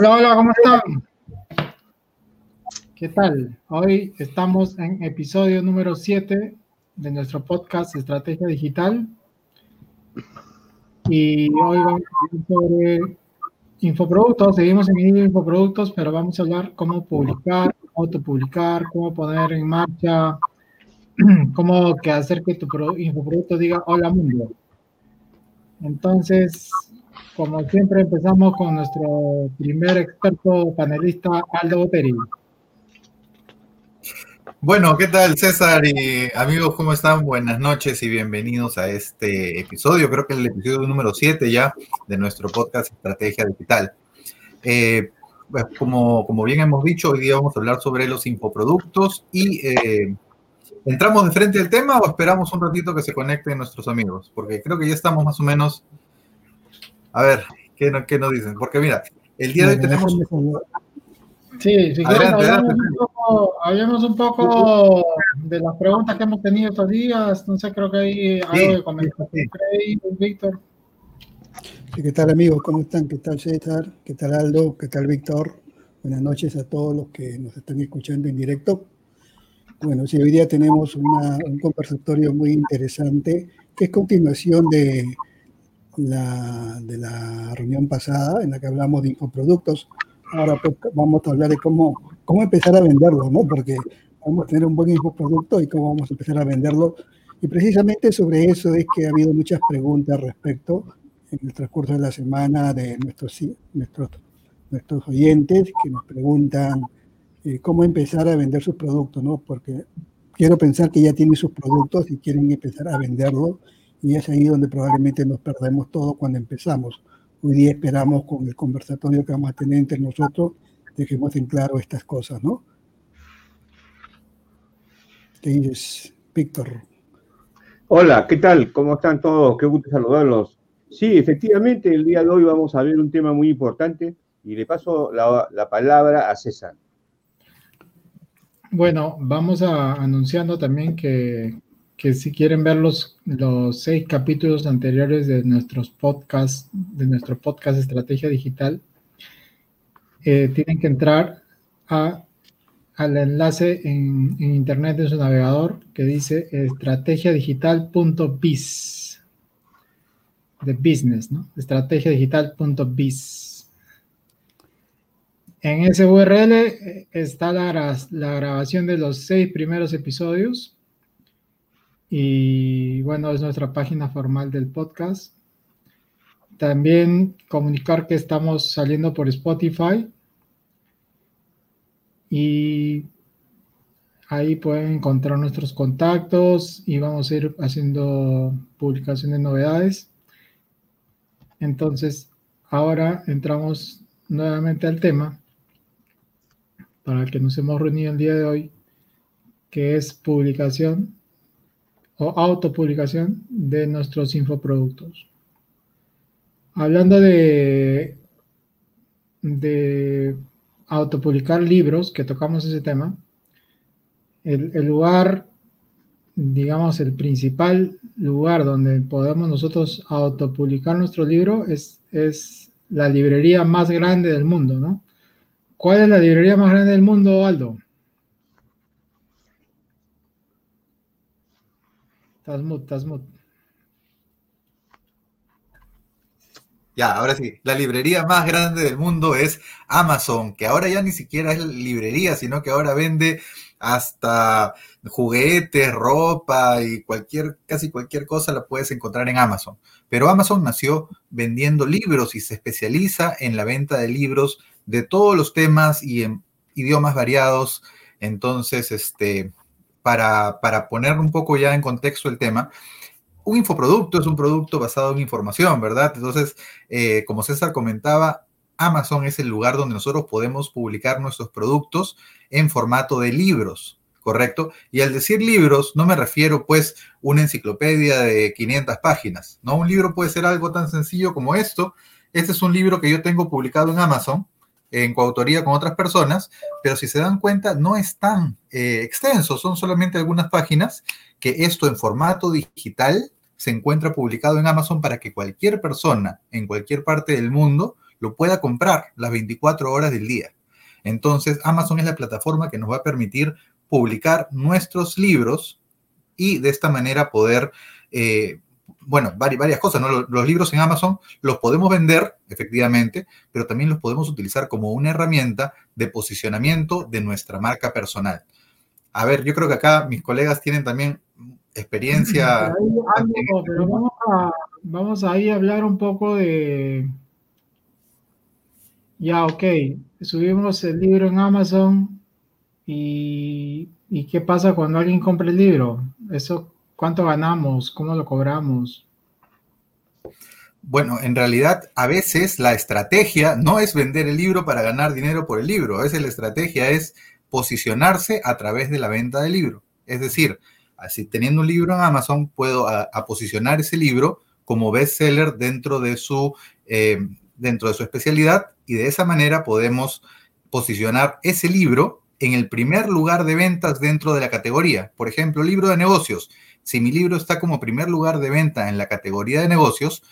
Hola, hola, ¿cómo están? ¿Qué tal? Hoy estamos en episodio número 7 de nuestro podcast Estrategia Digital. Y hoy vamos a hablar sobre infoproductos. Seguimos en infoproductos, pero vamos a hablar cómo publicar, cómo autopublicar, cómo poner en marcha, cómo que hacer que tu infoproducto diga hola mundo. Entonces, como siempre, empezamos con nuestro primer experto panelista, Aldo Boteri. Bueno, ¿qué tal César y amigos? ¿Cómo están? Buenas noches y bienvenidos a este episodio. Creo que es el episodio número 7 ya de nuestro podcast Estrategia Digital. Eh, pues, como, como bien hemos dicho, hoy día vamos a hablar sobre los infoproductos y eh, ¿entramos de frente al tema o esperamos un ratito que se conecten nuestros amigos? Porque creo que ya estamos más o menos a ver, ¿qué, qué nos dicen? Porque mira, el día de hoy tenemos... Sí, sí, adelante, adelante. Hablemos, un poco, de las preguntas que hemos tenido estos días. No sé, creo que hay algo de comentar. Víctor. ¿Qué tal amigos? ¿Cómo están? ¿Qué tal César? ¿Qué tal Aldo? ¿Qué tal Víctor? Buenas noches a todos los que nos están escuchando en directo. Bueno, sí, hoy día tenemos un conversatorio muy interesante, que es continuación de la, de la reunión pasada en la que hablamos de infoproductos. Ahora pues, vamos a hablar de cómo, cómo empezar a venderlo, ¿no? Porque vamos a tener un buen infoproducto y cómo vamos a empezar a venderlo. Y precisamente sobre eso es que ha habido muchas preguntas al respecto en el transcurso de la semana de nuestros, nuestros, nuestros oyentes que nos preguntan eh, cómo empezar a vender sus productos, ¿no? Porque quiero pensar que ya tienen sus productos y quieren empezar a venderlo y es ahí donde probablemente nos perdemos todo cuando empezamos. Hoy día esperamos con el conversatorio que vamos a tener entre nosotros, dejemos en claro estas cosas, ¿no? ¿Qué dices, Víctor? Hola, ¿qué tal? ¿Cómo están todos? Qué gusto saludarlos. Sí, efectivamente, el día de hoy vamos a ver un tema muy importante y le paso la, la palabra a César. Bueno, vamos a, anunciando también que, que si quieren ver los, los seis capítulos anteriores de nuestros podcasts, de nuestro podcast Estrategia Digital, eh, tienen que entrar a, al enlace en, internet de su navegador que dice estrategiadigital.biz de business, ¿no? estrategiadigital.biz. En ese URL eh, está la, la grabación de los seis primeros episodios y bueno, es nuestra página formal del podcast. También comunicar que estamos saliendo por Spotify. Y ahí pueden encontrar nuestros contactos y vamos a ir haciendo publicaciones de novedades. Entonces, ahora entramos nuevamente al tema para el que nos hemos reunido el día de hoy, que es publicación o autopublicación de nuestros infoproductos. Hablando de, de autopublicar libros, que tocamos ese tema, el, lugar, digamos, el principal lugar donde podemos nosotros autopublicar nuestro libro es, es la librería más grande del mundo, ¿no? ¿Cuál es la librería más grande del mundo, Aldo? Estás Ya, ahora sí. La librería más grande del mundo es Amazon, que ahora ya ni siquiera es librería, sino que ahora vende hasta juguetes, ropa y cualquier, casi cualquier cosa la puedes encontrar en Amazon. Pero Amazon nació vendiendo libros y se especializa en la venta de libros de todos los temas y en idiomas variados. Entonces, este, para, poner un poco ya en contexto el tema, un infoproducto es un producto basado en información, ¿verdad? Entonces, eh, como César comentaba, Amazon es el lugar donde nosotros podemos publicar nuestros productos en formato de libros, ¿correcto? Y al decir libros, no me refiero pues una enciclopedia de 500 páginas, ¿no? Un libro puede ser algo tan sencillo como esto. Este es un libro que yo tengo publicado en Amazon, en coautoría con otras personas, pero si se dan cuenta, no es tan eh, extenso, son solamente algunas páginas que esto en formato digital se encuentra publicado en Amazon para que cualquier persona en cualquier parte del mundo lo pueda comprar las 24 horas del día. Entonces, Amazon es la plataforma que nos va a permitir publicar nuestros libros y de esta manera poder, eh, bueno, varias, cosas, ¿no? Los, libros en Amazon los podemos vender, efectivamente, pero también los podemos utilizar como una herramienta de posicionamiento de nuestra marca personal. A ver, yo creo que acá mis colegas tienen también experiencia. vamos, a, ahí a hablar un poco de... Ya, ok, subimos el libro en Amazon y, y ¿qué pasa cuando alguien compra el libro? Eso, ¿cuánto ganamos? ¿Cómo lo cobramos? Bueno, en realidad a veces la estrategia no es vender el libro para ganar dinero por el libro, a veces la estrategia es posicionarse a través de la venta del libro. Es decir, así teniendo un libro en Amazon puedo a, posicionar ese libro como bestseller dentro de eh, dentro de su especialidad y de esa manera podemos posicionar ese libro en el primer lugar de ventas dentro de la categoría. Por ejemplo, libro de negocios. Si mi libro está como primer lugar de venta en la categoría de negocios,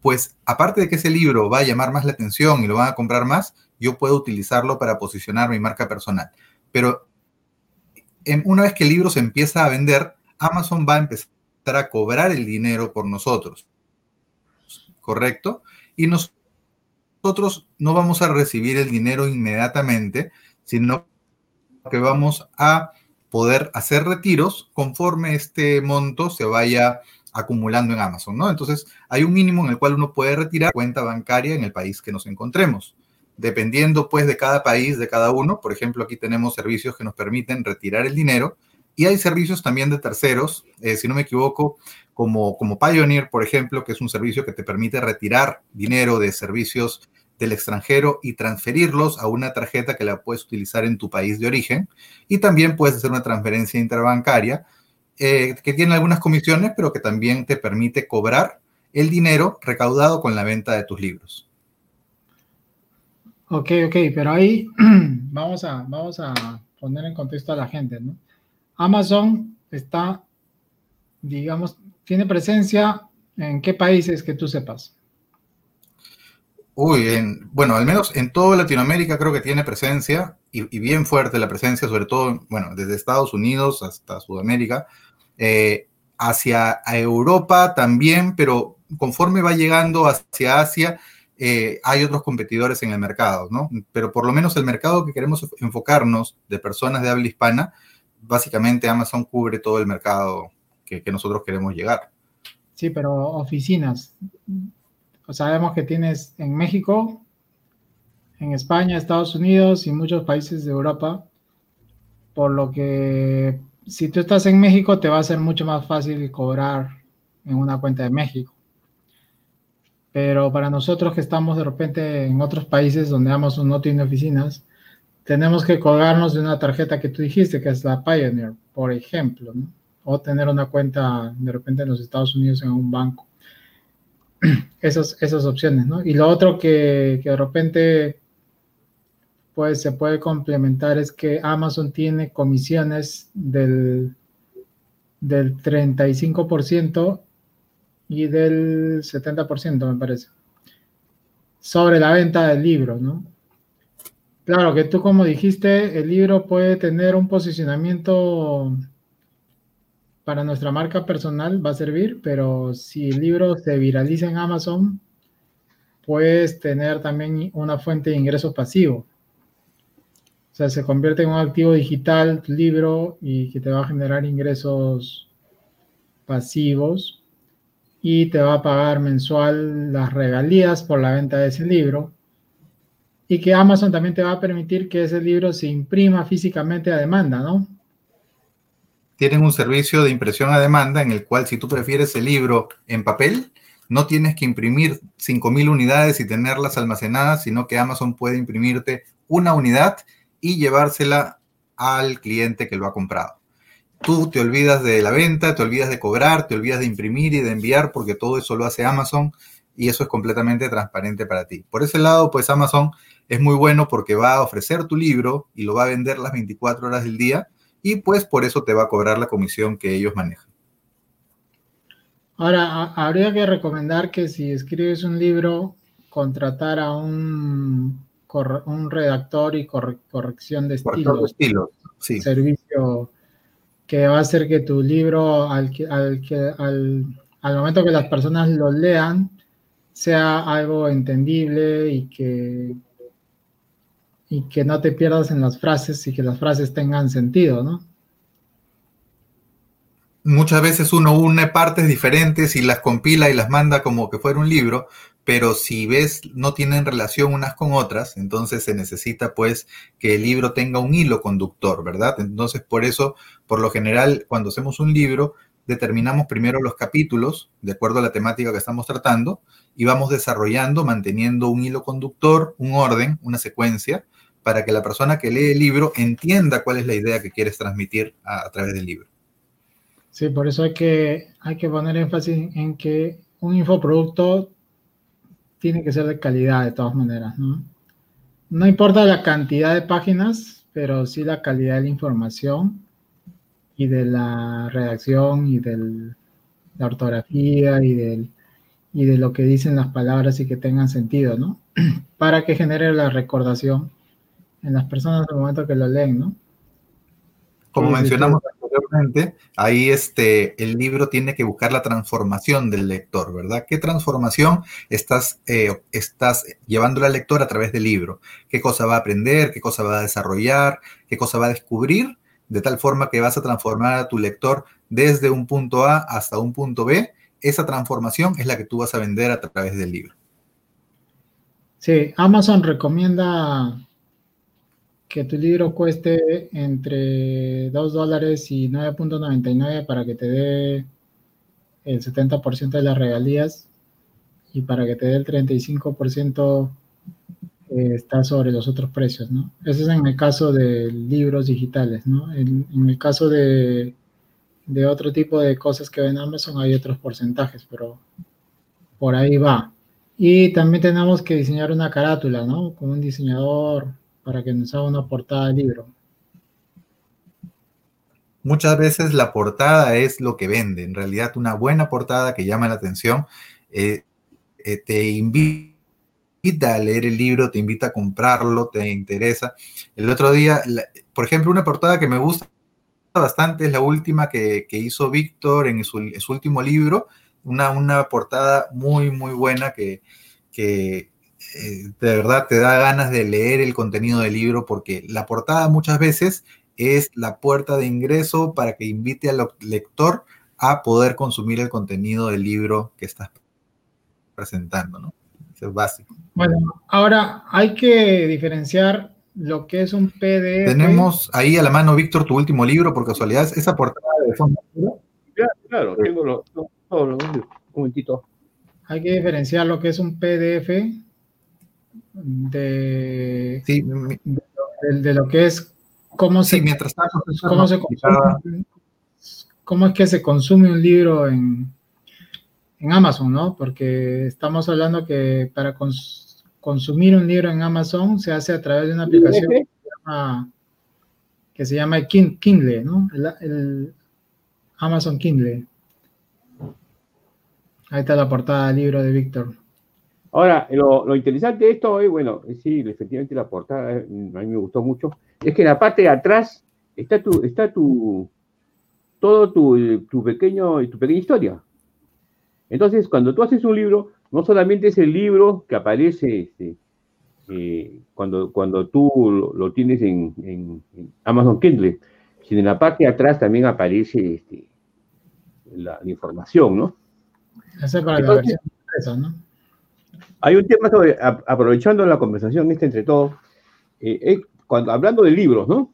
pues aparte de que ese libro va a llamar más la atención y lo van a comprar más, yo puedo utilizarlo para posicionar mi marca personal. Pero una vez que el libro se empieza a vender, Amazon va a empezar a cobrar el dinero por nosotros. ¿Correcto? Y nosotros no vamos a recibir el dinero inmediatamente, sino que vamos a poder hacer retiros conforme este monto se vaya acumulando en Amazon, ¿no? Entonces, hay un mínimo en el cual uno puede retirar cuenta bancaria en el país que nos encontremos dependiendo pues de cada país, de cada uno. Por ejemplo, aquí tenemos servicios que nos permiten retirar el dinero y hay servicios también de terceros, eh, si no me equivoco, como, como Pioneer, por ejemplo, que es un servicio que te permite retirar dinero de servicios del extranjero y transferirlos a una tarjeta que la puedes utilizar en tu país de origen. Y también puedes hacer una transferencia interbancaria eh, que tiene algunas comisiones, pero que también te permite cobrar el dinero recaudado con la venta de tus libros. Ok, ok, pero ahí vamos a, vamos a poner en contexto a la gente, ¿no? Amazon está, digamos, tiene presencia en qué países que tú sepas. Uy, en, bueno, al menos en toda Latinoamérica creo que tiene presencia y, bien fuerte la presencia, sobre todo, bueno, desde Estados Unidos hasta Sudamérica, eh, hacia Europa también, pero conforme va llegando hacia Asia, eh, hay otros competidores en el mercado, ¿no? Pero por lo menos el mercado que queremos enfocarnos de personas de habla hispana, básicamente Amazon cubre todo el mercado que, nosotros queremos llegar. Sí, pero oficinas. Sabemos que tienes en México, en España, Estados Unidos y muchos países de Europa, por lo que si tú estás en México te va a ser mucho más fácil cobrar en una cuenta de México. Pero para nosotros que estamos de repente en otros países donde Amazon no tiene oficinas, tenemos que colgarnos de una tarjeta que tú dijiste, que es la Pioneer, por ejemplo, o tener una cuenta de repente en los Estados Unidos en un banco. Esas, esas opciones, ¿no? Y lo otro que, que de repente pues se puede complementar es que Amazon tiene comisiones del, del 35% y del 70%, me parece, sobre la venta del libro, ¿no? Claro que tú, como dijiste, el libro puede tener un posicionamiento para nuestra marca personal, va a servir, pero si el libro se viraliza en Amazon, puedes tener también una fuente de ingresos pasivo. O sea, se convierte en un activo digital tu libro y que te va a generar ingresos pasivos y te va a pagar mensual las regalías por la venta de ese libro y que Amazon también te va a permitir que ese libro se imprima físicamente a demanda, ¿no? Tienen un servicio de impresión a demanda en el cual si tú prefieres el libro en papel, no tienes que imprimir 5.000 unidades y tenerlas almacenadas, sino que Amazon puede imprimirte una unidad y llevársela al cliente que lo ha comprado tú te olvidas de la venta, te olvidas de cobrar, te olvidas de imprimir y de enviar porque todo eso lo hace Amazon y eso es completamente transparente para ti. Por ese lado, pues Amazon es muy bueno porque va a ofrecer tu libro y lo va a vender las 24 horas del día y pues por eso te va a cobrar la comisión que ellos manejan. Ahora, habría que recomendar que si escribes un libro contratar a un, un redactor y corrección de estilos. estilo, sí. Servicio que va a hacer que tu libro, al, al, al, al momento que las personas lo lean, sea algo entendible y que, y que no te pierdas en las frases y que las frases tengan sentido, ¿no? Muchas veces uno une partes diferentes y las compila y las manda como que fuera un libro, pero si ves no tienen relación unas con otras, entonces se necesita pues que el libro tenga un hilo conductor, ¿verdad? Entonces por eso, por lo general, cuando hacemos un libro, determinamos primero los capítulos de acuerdo a la temática que estamos tratando y vamos desarrollando, manteniendo un hilo conductor, un orden, una secuencia, para que la persona que lee el libro entienda cuál es la idea que quieres transmitir a, través del libro. Sí, por eso hay que, hay que poner énfasis en que un infoproducto tiene que ser de calidad de todas maneras, ¿no? No importa la cantidad de páginas, pero sí la calidad de la información y de la redacción y de la ortografía y del y de lo que dicen las palabras y que tengan sentido, ¿no? Para que genere la recordación en las personas al momento que lo leen, ¿no? Como mencionamos anteriormente, ahí este, el libro tiene que buscar la transformación del lector, ¿verdad? ¿Qué transformación estás, eh, estás llevando al lector a través del libro? ¿Qué cosa va a aprender? ¿Qué cosa va a desarrollar? ¿Qué cosa va a descubrir? De tal forma que vas a transformar a tu lector desde un punto A hasta un punto B esa transformación es la que tú vas a vender a través del libro. Sí, Amazon recomienda que tu libro cueste entre 2 dólares y 9.99 para que te dé el 70% de las regalías y para que te dé el 35% eh, está sobre los otros precios, ¿no? Eso es en el caso de libros digitales, ¿no? en el caso de de otro tipo de cosas que ven Amazon hay otros porcentajes, pero por ahí va. Y también tenemos que diseñar una carátula, ¿no? Con un diseñador para que nos haga una portada de libro. Muchas veces la portada es lo que vende. En realidad, una buena portada que llama la atención eh, eh, te invita a leer el libro, te invita a comprarlo, te interesa. El otro día, por ejemplo, una portada que me gusta bastante, es la última que, hizo Víctor en su, último libro, una, una portada muy, muy buena que, que eh, de verdad te da ganas de leer el contenido del libro porque la portada muchas veces es la puerta de ingreso para que invite al lector a poder consumir el contenido del libro que estás presentando, ¿no? Eso es básico. Bueno, ahora hay que diferenciar lo que es un PDF. Tenemos ahí a la mano, Víctor, tu último libro, por casualidad, esa portada de fondo. Claro, tengo los, un momentito. Hay que diferenciar lo que es un PDF de, de, lo que es cómo se, mientras cómo, se consume, cómo es que se consume un libro en, en Amazon, ¿no? Porque estamos hablando que para consumir consumir un libro en Amazon se hace a través de una aplicación que se llama, Kindle, ¿no? El, Amazon Kindle. Ahí está la portada del libro de Víctor. Ahora, lo, interesante de esto es, bueno, sí, efectivamente la portada a mí me gustó mucho, es que en la parte de atrás está tu, está tu, todo tu, tu pequeño, tu pequeña historia. Entonces, cuando tú haces un libro, no solamente es el libro que aparece este, eh, cuando, cuando tú lo, tienes en, Amazon Kindle, sino en la parte de atrás también aparece este, la, información, ¿no? Eso para la versión ¿no? Hay un tema sobre, aprovechando la conversación esta entre todos, eh, cuando, hablando de libros, ¿no?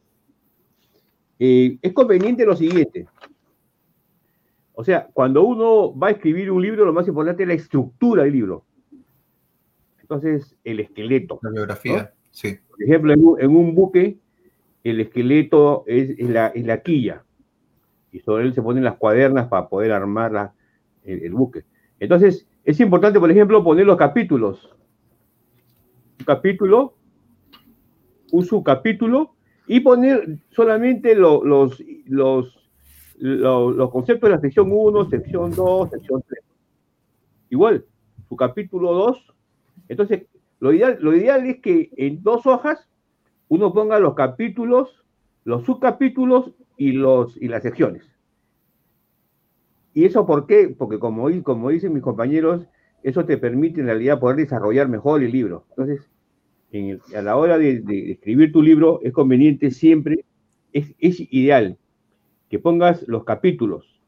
Eh, es conveniente lo siguiente, o sea, cuando uno va a escribir un libro, lo más importante es la estructura del libro. Entonces, el esqueleto. La biografía, sí. Por ejemplo, en un, buque, el esqueleto es, la, quilla. Y sobre él se ponen las cuadernas para poder armar el, buque. Entonces, es importante, por ejemplo, poner los capítulos. Un capítulo, un subcapítulo, y poner solamente los, los los conceptos de la sección 1, sección 2, sección 3. Igual, su capítulo 2 Entonces, lo ideal, lo ideal es que en dos hojas uno ponga los capítulos, los subcapítulos y, los, y las secciones. ¿Y eso por qué? Porque como, dicen mis compañeros, eso te permite en realidad poder desarrollar mejor el libro. Entonces, a la hora de, escribir tu libro es conveniente siempre, es, ideal que pongas los capítulos,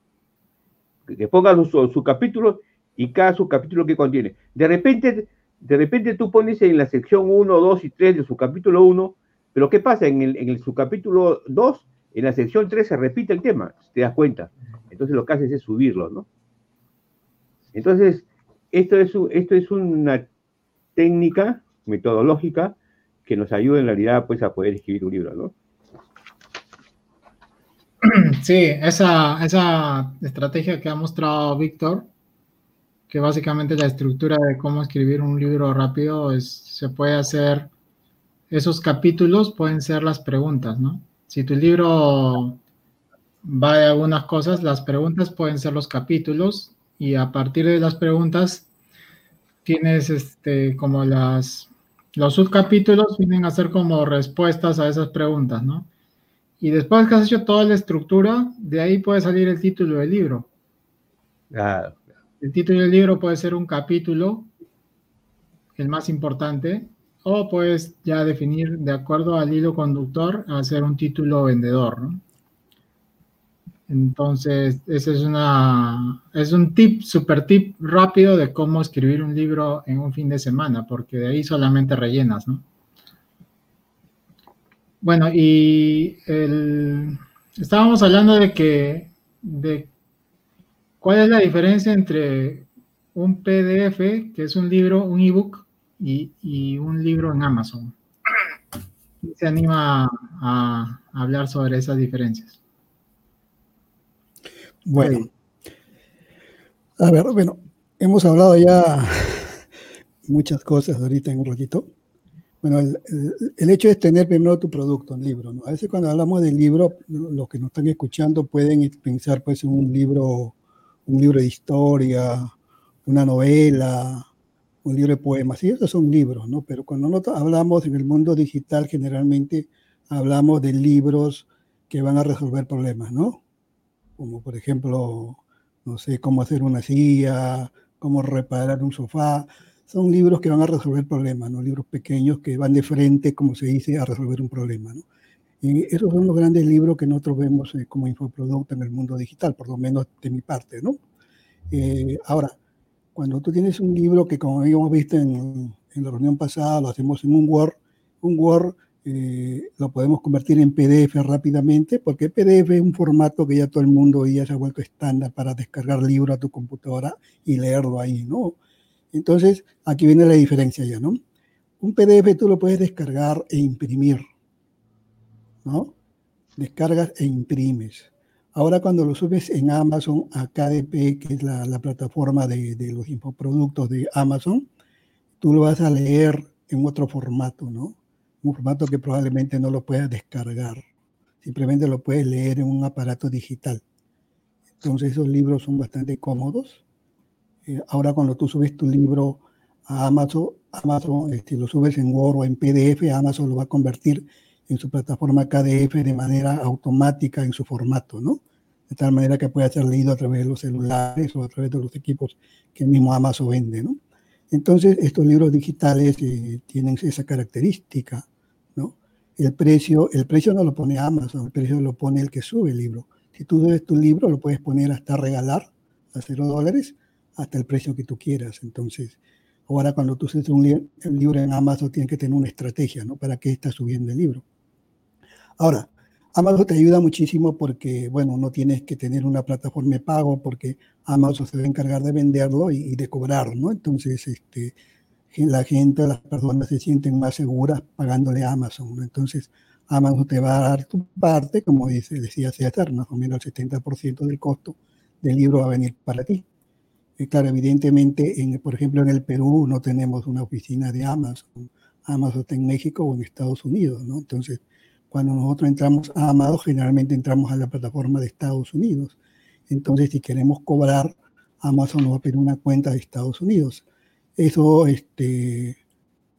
que pongas los subcapítulos y cada subcapítulo que contiene. De repente, de repente tú pones en la sección 1, 2 y 3 de su capítulo 1, pero ¿qué pasa? En el, en el subcapítulo 2, en la sección 3 se repite el tema, te das cuenta. Entonces lo que haces es subirlo, ¿no? Entonces, esto es, esto es una técnica metodológica que nos ayuda en realidad pues, a poder escribir un libro, ¿no? Sí, esa, esa estrategia que ha mostrado Víctor, que básicamente la estructura de cómo escribir un libro rápido es, se puede hacer, esos capítulos pueden ser las preguntas, ¿no? Si tu libro va de algunas cosas, las preguntas pueden ser los capítulos y a partir de las preguntas tienes este como las los subcapítulos vienen a ser como respuestas a esas preguntas, ¿no? Y después que has hecho toda la estructura, de ahí puede salir el título del libro. El título del libro puede ser un capítulo, el más importante, o puedes ya definir de acuerdo al hilo conductor hacer un título vendedor, ¿no? Entonces, ese es una es un tip, super tip rápido de cómo escribir un libro en un fin de semana, porque de ahí solamente rellenas, ¿no? Bueno, y estábamos hablando de que de cuál es la diferencia entre un PDF, que es un libro, un ebook, y, y un libro en Amazon. se anima a hablar sobre esas diferencias? Bueno, a ver, bueno, hemos hablado ya muchas cosas ahorita en un ratito. Bueno, el, hecho es tener primero tu producto, un libro. ¿no? A veces cuando hablamos del libro, los que nos están escuchando pueden pensar pues en un libro, un libro de historia, una novela, un libro de poemas. Y esos son libros, ¿no? Pero cuando nosotros hablamos en el mundo digital, generalmente hablamos de libros que van a resolver problemas, ¿no? como por ejemplo, no sé, cómo hacer una silla, cómo reparar un sofá. Son libros que van a resolver problemas, ¿no? Libros pequeños que van de frente, como se dice, a resolver un problema, ¿no? Y esos son los grandes libros que nosotros vemos eh, como infoproducto en el mundo digital, por lo menos de mi parte, ¿no? Eh, ahora, cuando tú tienes un libro que, como habíamos visto en, la reunión pasada, lo hacemos en un Word, un Word eh, lo podemos convertir en PDF rápidamente, porque PDF es un formato que ya todo el mundo ya se ha vuelto estándar para descargar libros a tu computadora y leerlo ahí, ¿no? Entonces, aquí viene la diferencia ya, ¿no? Un PDF tú lo puedes descargar e imprimir, ¿no? Descargas e imprimes. Ahora cuando lo subes en Amazon a KDP, que es la, la plataforma de, de los infoproductos de Amazon, tú lo vas a leer en otro formato, ¿no? un formato que probablemente no lo puedas descargar. Simplemente lo puedes leer en un aparato digital. Entonces esos libros son bastante cómodos. Eh, ahora cuando tú subes tu libro a Amazon, Amazon este, lo subes en Word o en PDF, Amazon lo va a convertir en su plataforma KDF de manera automática en su formato, ¿no? De tal manera que pueda ser leído a través de los celulares o a través de los equipos que el mismo Amazon vende, ¿no? Entonces, estos libros digitales eh, tienen esa característica el precio, el precio no lo pone Amazon, el precio lo pone el que sube el libro. Si tú subes tu libro, lo puedes poner hasta regalar a cero dólares, hasta el precio que tú quieras. Entonces, ahora cuando tú subes un libro en Amazon, tienes que tener una estrategia, ¿no? ¿Para qué estás subiendo el libro? Ahora, Amazon te ayuda muchísimo porque, bueno, no tienes que tener una plataforma de pago porque Amazon se va a encargar de venderlo y, de cobrar, ¿no? Entonces, este, la gente, las personas se sienten más seguras pagándole a Amazon. Entonces, Amazon te va a dar tu parte, como dice, decía César, más o menos el 70% del costo del libro va a venir para ti. Y claro, evidentemente, en, por ejemplo, en el Perú no tenemos una oficina de Amazon. Amazon está en México o en Estados Unidos, ¿no? Entonces, cuando nosotros entramos a Amazon, generalmente entramos a la plataforma de Estados Unidos. Entonces, si queremos cobrar, Amazon nos va a pedir una cuenta de Estados Unidos Eso este,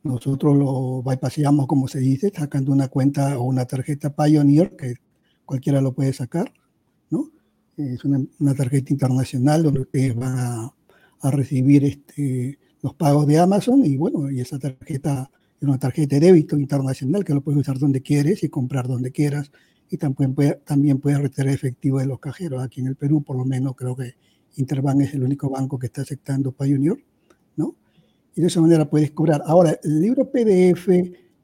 nosotros lo bypassamos, como se dice, sacando una cuenta o una tarjeta Pioneer, que cualquiera lo puede sacar, ¿no? Es una, tarjeta internacional donde ustedes van a, recibir este, los pagos de Amazon y bueno, y esa tarjeta una tarjeta de débito internacional que lo puedes usar donde quieres y comprar donde quieras y también, puede, también puedes retirar efectivo de los cajeros. Aquí en el Perú, por lo menos, creo que Interbank es el único banco que está aceptando Pioneer, ¿no? Y de esa manera puedes cobrar. Ahora, el libro PDF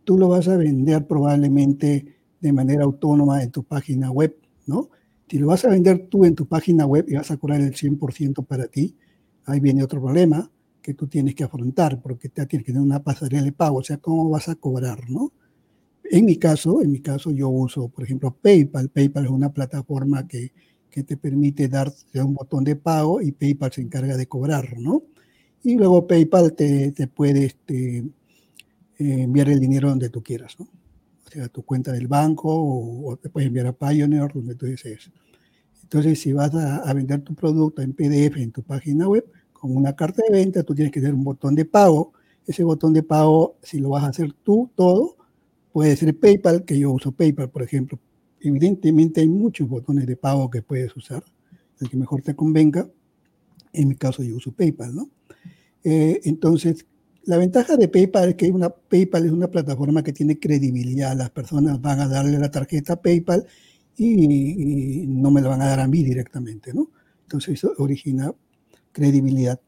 tú lo vas a vender probablemente de manera autónoma en tu página web, ¿no? Si lo vas a vender tú en tu página web y vas a cobrar el 100% para ti, ahí viene otro problema que tú tienes que afrontar, porque te tienes que tener una pasarela de pago, o sea, ¿cómo vas a cobrar, no? En mi caso, en mi caso yo uso, por ejemplo, PayPal. PayPal es una plataforma que, que te permite darte un botón de pago y PayPal se encarga de cobrar, ¿no? Y luego PayPal te, te puede este, eh, enviar el dinero donde tú quieras, ¿no? O sea, tu cuenta del banco o, te puedes enviar a Pioneer, donde tú desees. Entonces, si vas a, a, vender tu producto en PDF en tu página web, con una carta de venta, tú tienes que tener un botón de pago. Ese botón de pago, si lo vas a hacer tú todo, Puede ser PayPal, que yo uso PayPal, por ejemplo. Evidentemente hay muchos botones de pago que puedes usar, el que mejor te convenga. En mi caso yo uso PayPal, ¿no? Eh, entonces, la ventaja de PayPal es que una, PayPal es una plataforma que tiene credibilidad. Las personas van a darle la tarjeta PayPal y, y no me la van a dar a mí directamente, ¿no? Entonces eso origina credibilidad.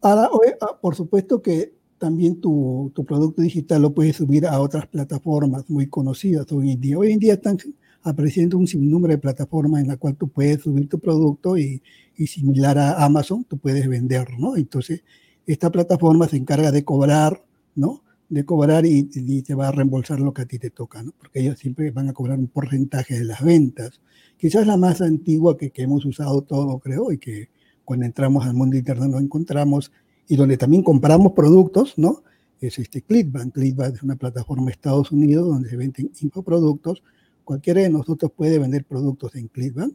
Ahora, ah, por supuesto que también tu, tu, producto digital lo puedes subir a otras plataformas muy conocidas hoy en día. Hoy en día están apareciendo un sinnúmero de plataformas en la cual tú puedes subir tu producto y, y similar a Amazon, tú puedes vender, ¿no? Entonces, esta plataforma se encarga de cobrar, ¿no? De cobrar y, y, te va a reembolsar lo que a ti te toca, ¿no? Porque ellos siempre van a cobrar un porcentaje de las ventas. Quizás la más antigua que, que hemos usado todo, creo, y que cuando entramos al mundo internet nos encontramos y donde también compramos productos, ¿no? Es este Clickbank. Clickbank es una plataforma de Estados Unidos donde se venden infoproductos. Cualquiera de nosotros puede vender productos en Clickbank,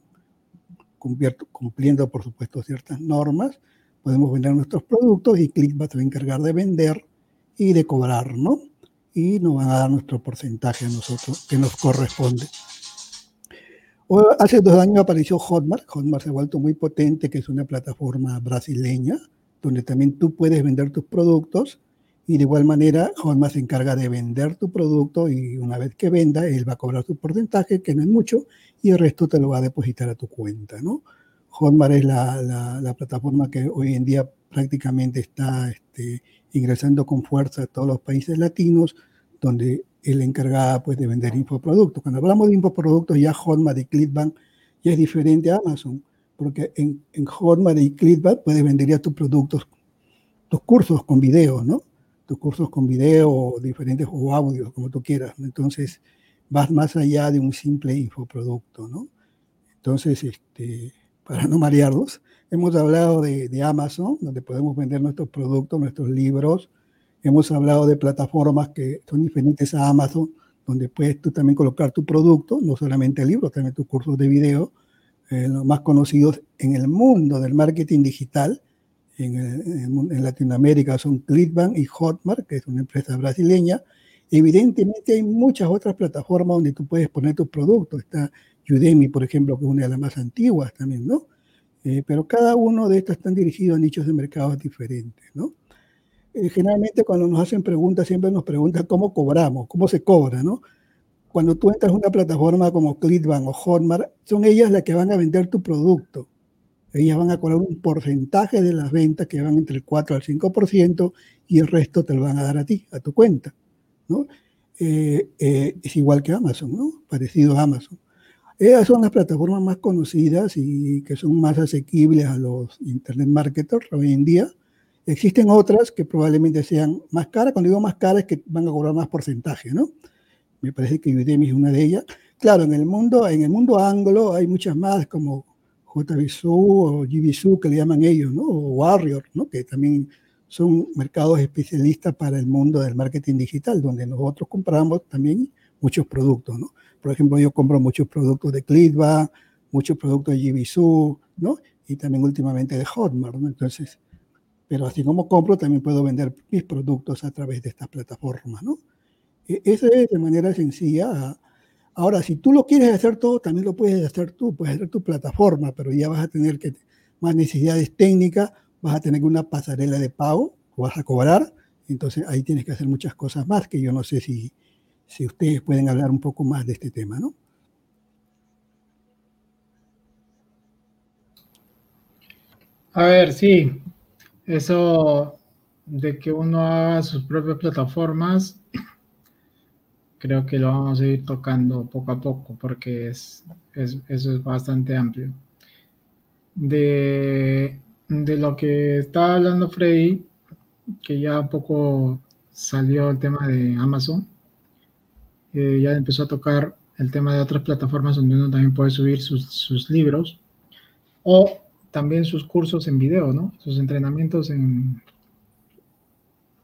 cumpliendo, por supuesto, ciertas normas. Podemos vender nuestros productos y Clickbank se va a encargar de vender y de cobrar, ¿no? Y nos van a dar nuestro porcentaje a nosotros que nos corresponde. Hace dos años apareció Hotmart. Hotmart se ha vuelto muy potente, que es una plataforma brasileña donde también tú puedes vender tus productos y de igual manera Hotmart se encarga de vender tu producto y una vez que venda, él va a cobrar su porcentaje, que no es mucho, y el resto te lo va a depositar a tu cuenta, ¿no? Hotmart es la, la, plataforma que hoy en día prácticamente está este, ingresando con fuerza a todos los países latinos, donde él encarga pues, de vender infoproductos. Cuando hablamos de infoproductos, ya Hotmart y Clickbank ya es diferente a Amazon porque en, en Hotmart y Clickbank puedes vender ya tus productos, tus cursos con video, ¿no? Tus cursos con video, diferentes o audios, como tú quieras. Entonces, vas más allá de un simple infoproducto, ¿no? Entonces, este, para no marearlos, hemos hablado de, de, Amazon, donde podemos vender nuestros productos, nuestros libros. Hemos hablado de plataformas que son diferentes a Amazon, donde puedes tú también colocar tu producto, no solamente libros, también tus cursos de video eh, los más conocidos en el mundo del marketing digital, en, en, Latinoamérica son Clickbank y Hotmart, que es una empresa brasileña. Evidentemente hay muchas otras plataformas donde tú puedes poner tus productos. Está Udemy, por ejemplo, que es una de las más antiguas también, ¿no? Eh, pero cada uno de estos están dirigidos a nichos de mercados diferentes, ¿no? Eh, generalmente cuando nos hacen preguntas, siempre nos preguntan cómo cobramos, cómo se cobra, ¿no? cuando tú entras a una plataforma como Clickbank o Hotmart, son ellas las que van a vender tu producto. Ellas van a cobrar un porcentaje de las ventas que van entre el 4 al 5% y el resto te lo van a dar a ti, a tu cuenta. ¿no? Eh, eh, es igual que Amazon, ¿no? parecido a Amazon. Esas son las plataformas más conocidas y que son más asequibles a los Internet marketers hoy en día. Existen otras que probablemente sean más caras. Cuando digo más caras es que van a cobrar más porcentaje, ¿no? me parece que Udemy es una de ellas. Claro, en el mundo, en el mundo anglo hay muchas más como JVSU o GVSU que le llaman ellos, ¿no? O Warrior, ¿no? Que también son mercados especialistas para el mundo del marketing digital, donde nosotros compramos también muchos productos, ¿no? Por ejemplo, yo compro muchos productos de Clitba, muchos productos de GVSU, ¿no? Y también últimamente de Hotmart, ¿no? Entonces, pero así como compro, también puedo vender mis productos a través de estas plataformas, ¿no? E, Eso es de manera sencilla. Ahora, si tú lo quieres hacer todo, también lo puedes hacer tú, puedes hacer tu plataforma, pero ya vas a tener que más necesidades técnicas, vas a tener una pasarela de pago, vas a cobrar, entonces ahí tienes que hacer muchas cosas más que yo no sé si, si ustedes pueden hablar un poco más de este tema, ¿no? A ver, sí, eso de que uno haga sus propias plataformas, creo que lo vamos a ir tocando poco a poco porque es, es eso es bastante amplio. De, de lo que estaba hablando Freddy, que ya un poco salió el tema de Amazon, eh, ya empezó a tocar el tema de otras plataformas donde uno también puede subir sus, sus libros o también sus cursos en video, ¿no? Sus entrenamientos en,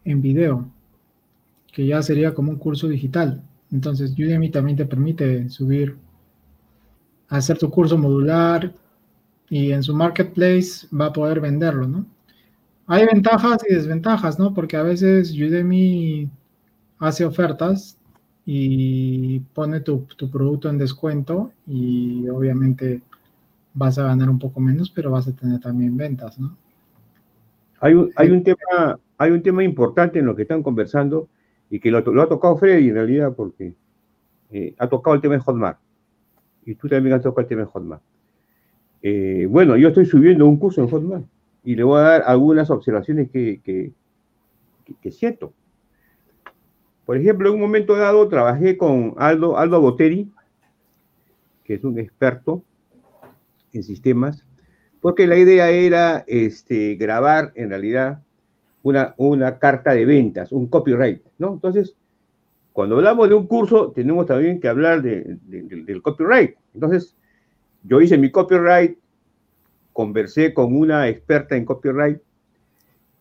en video, que ya sería como un curso digital. Entonces, Udemy también te permite subir, hacer tu curso modular y en su marketplace va a poder venderlo, ¿no? Hay ventajas y desventajas, ¿no? Porque a veces Udemy hace ofertas y pone tu, tu producto en descuento y obviamente vas a ganar un poco menos, pero vas a tener también ventas, ¿no? Hay un, hay un, tema, hay un tema importante en lo que están conversando y que lo, lo ha tocado Freddy en realidad porque eh, ha tocado el tema de Hotmart. Y tú también has tocado el tema de Hotmart. Eh, bueno, yo estoy subiendo un curso en Hotmart y le voy a dar algunas observaciones que, que, que, que siento. Por ejemplo, en un momento dado trabajé con Aldo, Aldo Boteri, que es un experto en sistemas, porque la idea era este, grabar en realidad una, una carta de ventas, un copyright, ¿no? Entonces, cuando hablamos de un curso, tenemos también que hablar de, de, del copyright. Entonces, yo hice mi copyright, conversé con una experta en copyright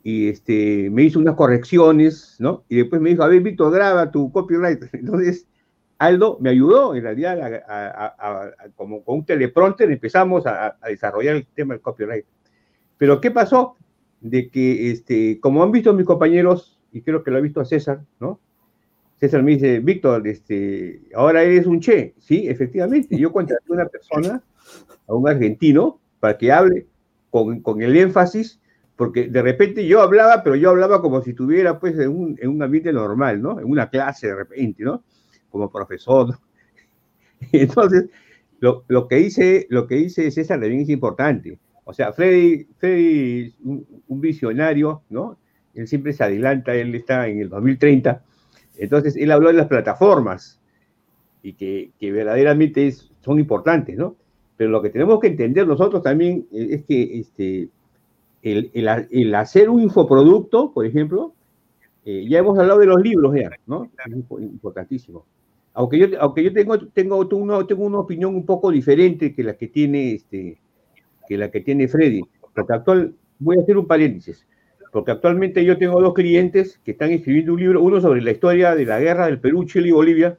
y este, me hizo unas correcciones, ¿no? Y después me dijo, a ver, Víctor, graba tu copyright. Entonces, Aldo me ayudó, en realidad, a, a, a, como con un teleprompter empezamos a, desarrollar el tema del copyright. Pero, ¿qué pasó? De que, este, como han visto mis compañeros, y creo que lo ha visto César, ¿no? César me dice, Víctor, este, ahora eres un che. Sí, efectivamente, yo contraté a una persona, a un argentino, para que hable con, con el énfasis porque de repente yo hablaba, pero yo hablaba como si estuviera pues en un, en un ambiente normal, ¿no? En una clase de repente, ¿no? Como profesor. Entonces, lo, lo, que dice, lo que dice César también es importante. O sea, Freddy, Freddy un, un, visionario, ¿no? Él siempre se adelanta, él está en el 2030. Entonces, él habló de las plataformas y que, que verdaderamente es, son importantes, ¿no? Pero lo que tenemos que entender nosotros también es que este, el, el, el, hacer un infoproducto, por ejemplo, eh, ya hemos hablado de los libros, ya, ¿no? Es importantísimo. Aunque yo, aunque yo tengo, tengo, tengo, una, tengo una opinión un poco diferente que la que tiene, este, que la que tiene Freddy, porque actual, voy a hacer un paréntesis, porque actualmente yo tengo dos clientes que están escribiendo un libro, uno sobre la historia de la guerra del Perú, Chile y Bolivia,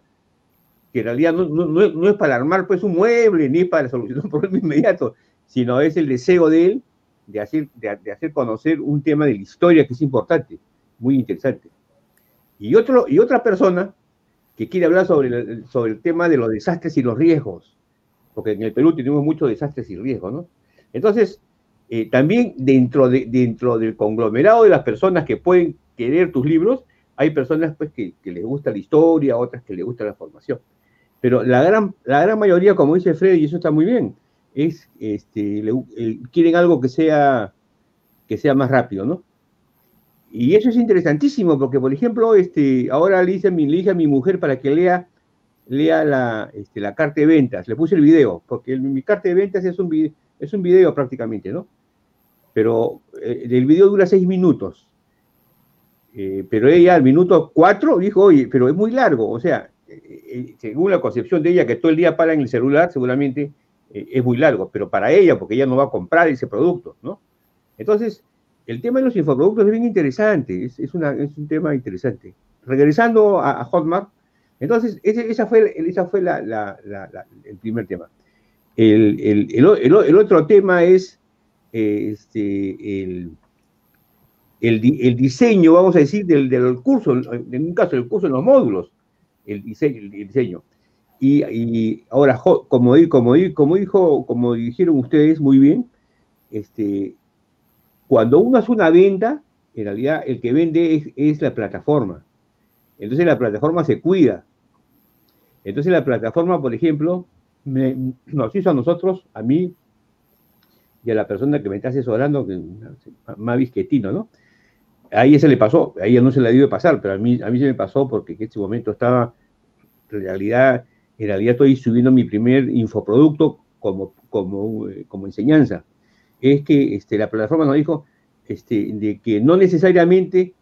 que en realidad no, no, no es para armar pues un mueble, ni para solucionar un problema inmediato, sino es el deseo de él de hacer, de, de, hacer conocer un tema de la historia que es importante, muy interesante. Y, otro, y otra persona que quiere hablar sobre el, sobre el tema de los desastres y los riesgos, porque en el Perú tenemos muchos desastres y riesgos, ¿no? Entonces, eh, también dentro, de, dentro del conglomerado de las personas que pueden querer tus libros, hay personas pues, que, les gusta la historia, otras que les gusta la formación. Pero la gran, la gran mayoría, como dice Freddy, y eso está muy bien, es, este, eh, quieren algo que sea, que sea más rápido, ¿no? Y eso es interesantísimo, porque, por ejemplo, este, ahora le hice, le dije a mi mujer para que lea, lea la, este, la carta de ventas, le puse el video, porque el, mi carta de ventas es un, video, es un video prácticamente, ¿no? Pero eh, el video dura seis minutos. Eh, pero ella al minuto cuatro dijo, oye, pero es muy largo, o sea, eh, según la concepción de ella, que todo el día para en el celular, seguramente eh, es muy largo, pero para ella, porque ella no va a comprar ese producto, ¿no? Entonces, el tema de los infoproductos es bien interesante, es, un tema interesante. Regresando a, a Hotmart, entonces, ese, esa fue, esa fue la, la, la, el primer tema. El, otro tema es este, el, diseño, vamos a decir, del, curso, en un caso el curso en los módulos, el diseño. Y, ahora, como, dijo, como dijeron ustedes muy bien, este, cuando uno hace una venta, en realidad el que vende es, la plataforma. Entonces la plataforma se cuida. Entonces la plataforma, por ejemplo, nos hizo a nosotros, a mí y a la persona que me está asesorando, más visquetino, ¿no? Ahí ese le pasó, a ella no se le dio de pasar, pero a mí, a mí se me pasó porque en ese momento estaba, en realidad, en realidad estoy subiendo mi primer infoproducto como, como, eh, como enseñanza. Es que este, la plataforma nos dijo este, de que no necesariamente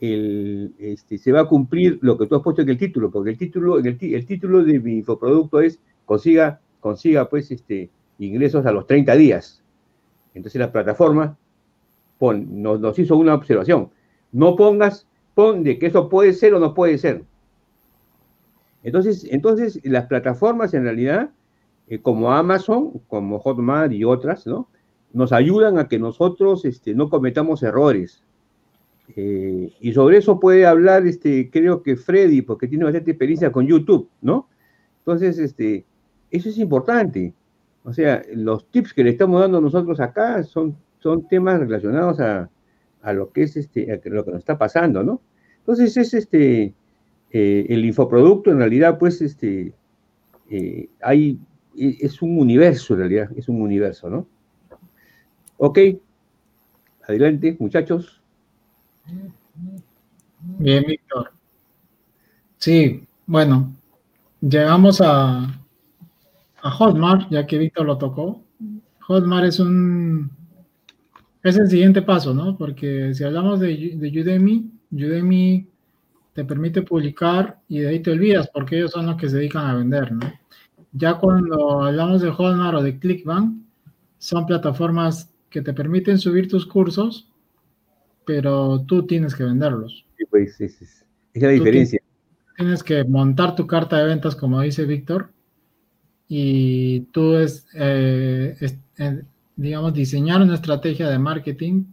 el, este, se va a cumplir lo que tú has puesto en el título, porque el título, el, el título de mi infoproducto es consiga, consiga pues este, ingresos a los 30 días. Entonces la plataforma nos, nos hizo una observación. No pongas, pon de que eso puede ser o no puede ser. Entonces, entonces las plataformas en realidad, eh, como Amazon, como Hotmart y otras, ¿no? Nos ayudan a que nosotros este, no cometamos errores. Eh, y sobre eso puede hablar, este, creo que Freddy, porque tiene bastante experiencia con YouTube, ¿no? Entonces, este, eso es importante. O sea, los tips que le estamos dando nosotros acá son, son temas relacionados a, a lo que es este, a lo que nos está pasando, ¿no? Entonces es este, eh, el infoproducto en realidad, pues, este, eh, hay, es un universo en realidad, es un universo, ¿no? Ok, adelante, muchachos. Bien, Víctor. Sí, bueno, llegamos a, a Hotmart, ya que Víctor lo tocó. Hotmart es un es el siguiente paso, ¿no? Porque si hablamos de, de Udemy, Udemy te permite publicar y de ahí te olvidas porque ellos son los que se dedican a vender, ¿no? Ya cuando hablamos de Hotmart o de Clickbank, son plataformas que te permiten subir tus cursos, pero tú tienes que venderlos. Sí, pues es, es, la diferencia. Tienes que montar tu carta de ventas, como dice Víctor, y tú es, eh, digamos, diseñar una estrategia de marketing,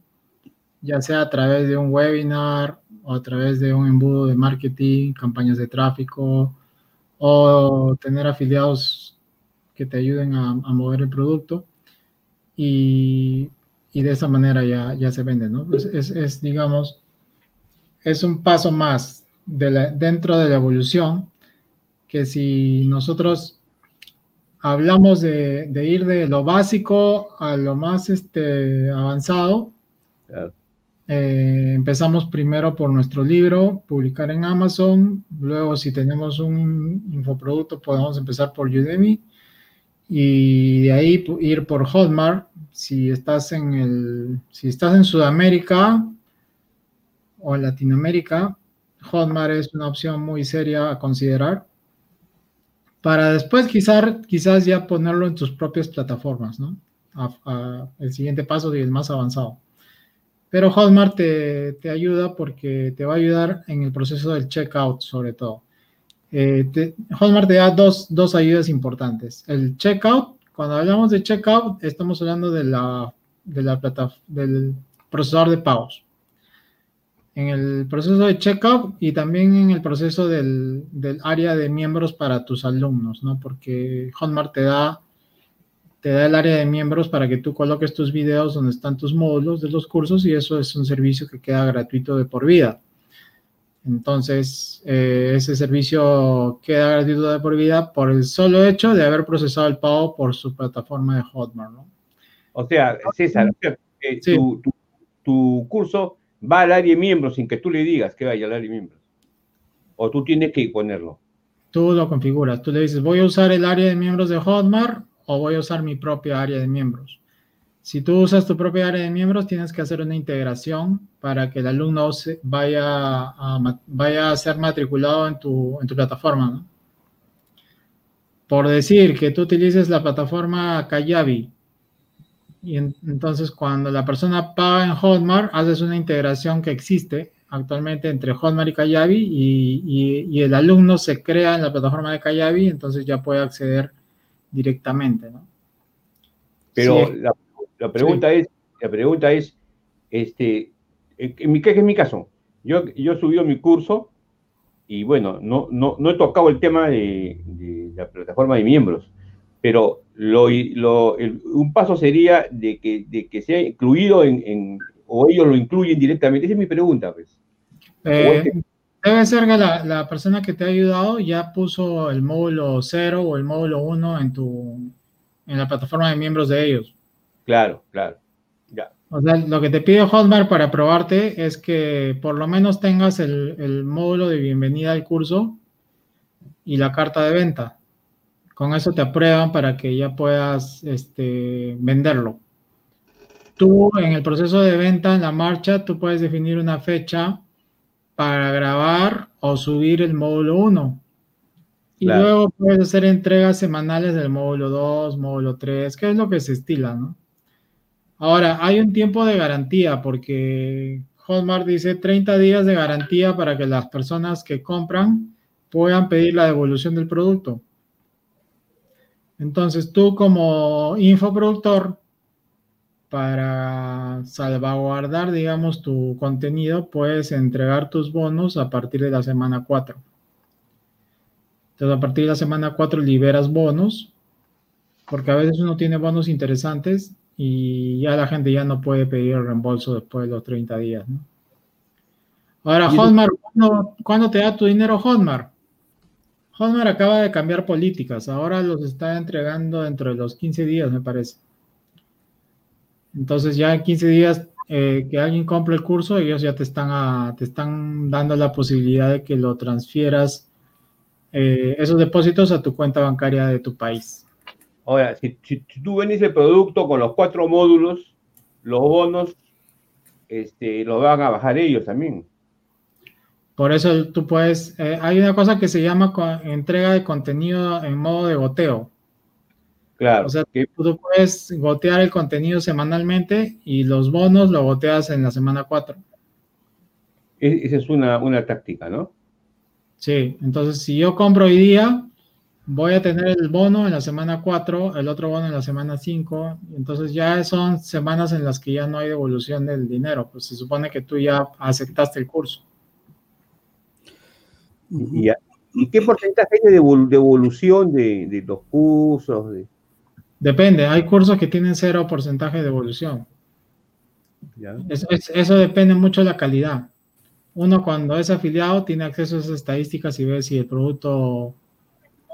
ya sea a través de un webinar, o a través de un embudo de marketing, campañas de tráfico o tener afiliados que te ayuden a, mover el producto y, de esa manera ya, ya se vende, ¿no? Pues es, digamos, es un paso más de dentro de la evolución que si nosotros hablamos de, ir de lo básico a lo más este, avanzado, eh, empezamos primero por nuestro libro, publicar en Amazon, luego si tenemos un infoproducto podemos empezar por Udemy y de ahí ir por Hotmart. Si estás en el, si estás en Sudamérica o Latinoamérica, Hotmart es una opción muy seria a considerar para después quizás, quizás ya ponerlo en tus propias plataformas, ¿no? el siguiente paso y el más avanzado. Pero Hotmart te, ayuda porque te va a ayudar en el proceso del checkout, sobre todo. Eh, te da dos, ayudas importantes. El checkout, cuando hablamos de checkout, estamos hablando de la, de la del procesador de pagos. En el proceso de checkout y también en el proceso del, del área de miembros para tus alumnos, ¿no? Porque Hotmart te da te da el área de miembros para que tú coloques tus videos donde están tus módulos de los cursos y eso es un servicio que queda gratuito de por vida. Entonces, eh, ese servicio queda gratuito de por vida por el solo hecho de haber procesado el pago por su plataforma de Hotmart, ¿no? O sea, César, eh, tu, curso va al área de miembros sin que tú le digas que vaya al área de miembros. O tú tienes que ponerlo. Tú lo configuras. Tú le dices, voy a usar el área de miembros de Hotmart o voy a usar mi propia área de miembros. Si tú usas tu propia área de miembros, tienes que hacer una integración para que el alumno vaya a, vaya a ser matriculado en tu, en tu plataforma. Por decir que tú utilices la plataforma Kayabi, y entonces cuando la persona paga en Hotmart, haces una integración que existe actualmente entre Hotmart y Kayabi y, y, el alumno se crea en la plataforma de Kayabi, entonces ya puede acceder directamente, ¿no? Pero la, pregunta es, la pregunta es, este, en mi, ¿qué es mi caso? Yo, yo he subido mi curso y bueno, no, no, no he tocado el tema de, la plataforma de miembros, pero lo, lo, un paso sería de que, de que sea incluido en, o ellos lo incluyen directamente. Esa es mi pregunta, pues. Eh, debe ser que la, la, persona que te ha ayudado ya puso el módulo 0 o el módulo 1 en tu en la plataforma de miembros de ellos. Claro, claro. O sea, lo que te pide Hotmart para probarte es que por lo menos tengas el, módulo de bienvenida al curso y la carta de venta. Con eso te aprueban para que ya puedas este, venderlo. Tú en el proceso de venta, en la marcha, tú puedes definir una fecha para grabar o subir el módulo 1. Y luego puedes hacer entregas semanales del módulo 2, módulo 3, que es lo que se estila, ¿no? Ahora, hay un tiempo de garantía porque Hotmart dice 30 días de garantía para que las personas que compran puedan pedir la devolución del producto. Entonces, tú como infoproductor, para salvaguardar, digamos, tu contenido, puedes entregar tus bonos a partir de la semana 4. Entonces, a partir de la semana 4 liberas bonos, porque a veces uno tiene bonos interesantes y ya la gente ya no puede pedir el reembolso después de los 30 días. ¿no? Ahora, Hotmart, ¿cuándo, te da tu dinero Hotmart? Hotmart acaba de cambiar políticas, ahora los está entregando dentro de los 15 días, me parece. Entonces ya en 15 días eh, que alguien compre el curso, ellos ya te están, te están dando la posibilidad de que lo transfieras eh, esos depósitos a tu cuenta bancaria de tu país. Ahora, si, tú vendes el producto con los cuatro módulos, los bonos este, los van a bajar ellos también. Por eso tú puedes, eh, hay una cosa que se llama entrega de contenido en modo de goteo. Claro. O sea, que tú puedes gotear el contenido semanalmente y los bonos lo goteas en la semana 4. E, esa es una, una táctica, ¿no? Sí, entonces si yo compro hoy día, voy a tener el bono en la semana 4, el otro bono en la semana 5, entonces ya son semanas en las que ya no hay devolución del dinero, pues se supone que tú ya aceptaste el curso. ¿Y, qué porcentaje de devolución de, los cursos? Depende, hay cursos que tienen cero porcentaje de devolución. Eso, eso depende mucho de la calidad. Uno cuando es afiliado tiene acceso a esas estadísticas y ve si el producto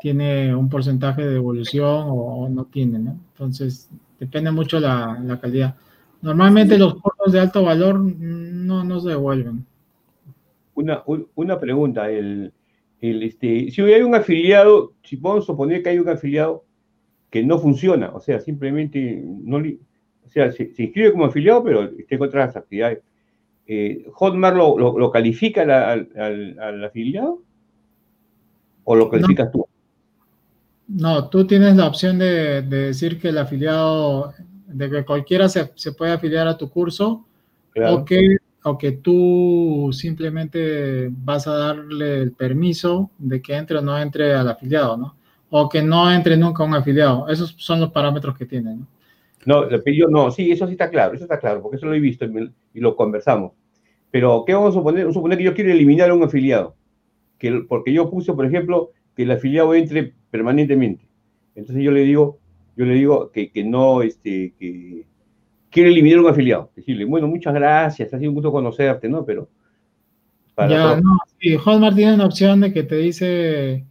tiene un porcentaje de devolución o, no tiene, ¿no? Entonces, depende mucho la, la calidad. Normalmente los cursos de alto valor no, nos se devuelven. Una, una pregunta, el, el, este, si hay un afiliado, si podemos suponer que hay un afiliado que no funciona, o sea, simplemente no, o sea, se, inscribe como afiliado, pero está en otras actividades. Eh, ¿Hotmart lo, lo, califica al, al, afiliado? ¿O lo calificas tú? No, tú tienes la opción de, decir que el afiliado, de que cualquiera se, puede afiliar a tu curso o, que, o que tú simplemente vas a darle el permiso de que entre o no entre al afiliado, ¿no? O que no entre nunca un afiliado. Esos son los parámetros que tienen, ¿no? No, yo no, sí, eso sí está claro, eso está claro, porque eso lo he visto y, lo conversamos. Pero, ¿qué vamos a suponer? Vamos a suponer que yo quiero eliminar a un afiliado. Que, porque yo puse, por ejemplo, que el afiliado entre permanentemente. Entonces yo le digo, yo le digo que, que no, este, que quiere eliminar un afiliado. Decirle, bueno, muchas gracias, ha sido un gusto conocerte, ¿no? Pero. ya, no, sí, Hotmart tiene una opción de que te dice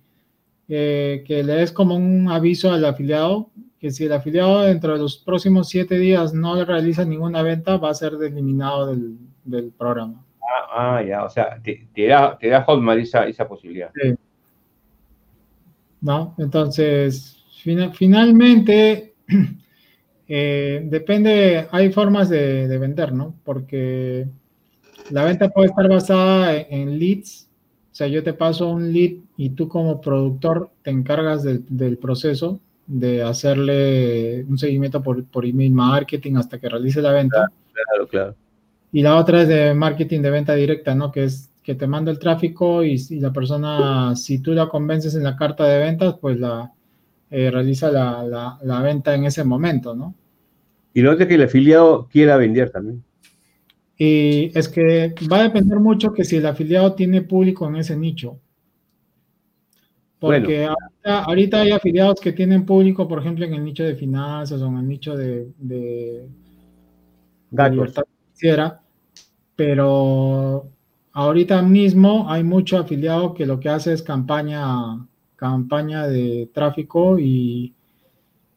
eh, que le des como un aviso al afiliado, que si el afiliado dentro de los próximos siete días no le realiza ninguna venta, va a ser eliminado del, del programa. Ah, ah, ya, o sea, te, te, da, te da Hotmart esa, esa posibilidad. Sí. ¿No? Entonces, finalmente, eh, depende, hay formas de, vender, ¿no? Porque la venta puede estar basada en, leads, o sea, yo te paso un lead y tú como productor te encargas del, proceso de hacerle un seguimiento por, por, email marketing hasta que realice la venta. Claro, claro. Y la otra es de marketing de venta directa, ¿no? Que es que te manda el tráfico y, la persona, si tú la convences en la carta de ventas, pues la eh, realiza la, venta en ese momento, ¿no? Y no es que el afiliado quiera vender también. Y es que va a depender mucho que si el afiliado tiene público en ese nicho. Porque ahorita, hay afiliados que tienen público, por ejemplo, en el nicho de finanzas o en el nicho de, de, de libertad financiera, pero ahorita mismo hay mucho afiliado que lo que hace es campaña, campaña de tráfico y,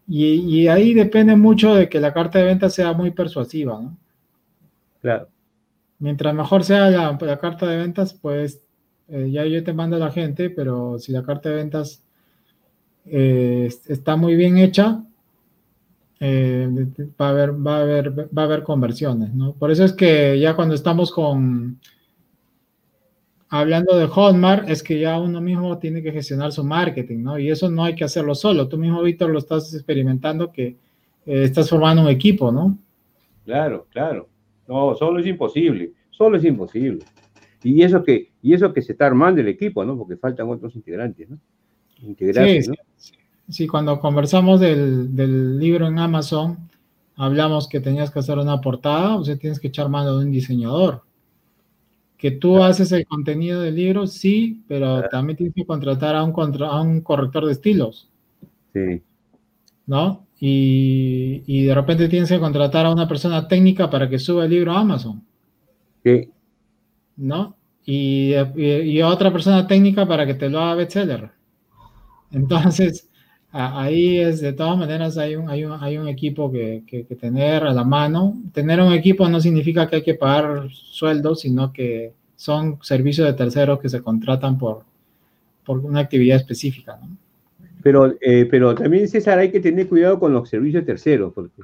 y, ahí depende mucho de que la carta de venta sea muy persuasiva, ¿no? Claro. Mientras mejor sea la, carta de ventas, pues eh, ya yo te mando a la gente, pero si la carta de ventas eh, está muy bien hecha, eh, va, a haber, va, a haber, va a haber conversiones, ¿no? Por eso es que ya cuando estamos con, hablando de Hotmart, es que ya uno mismo tiene que gestionar su marketing, ¿no? Y eso no hay que hacerlo solo. Tú mismo, Víctor, lo estás experimentando que eh, estás formando un equipo, ¿no? Claro, claro. No, solo es imposible. Solo es imposible. Y eso que, y eso que se está armando el equipo, ¿no? Porque faltan otros integrantes, ¿no? Integrantes, sí, sí, cuando conversamos del, del libro en Amazon, hablamos que tenías que hacer una portada, o sea, tienes que echar mano de un diseñador que tú haces el contenido del libro, sí, pero también tienes que contratar a un, a un corrector de estilos. Sí. ¿No? Y, de repente tienes que contratar a una persona técnica para que suba el libro a Amazon. Sí. ¿No? Y, y, otra persona técnica para que te lo haga bestseller. Entonces, ahí es, de todas maneras, hay un, hay un, hay un equipo que, que, tener a la mano. Tener un equipo no significa que hay que pagar sueldos, sino que son servicios de terceros que se contratan por, por una actividad específica. ¿no? Pero, eh, pero también, César, hay que tener cuidado con los servicios terceros, porque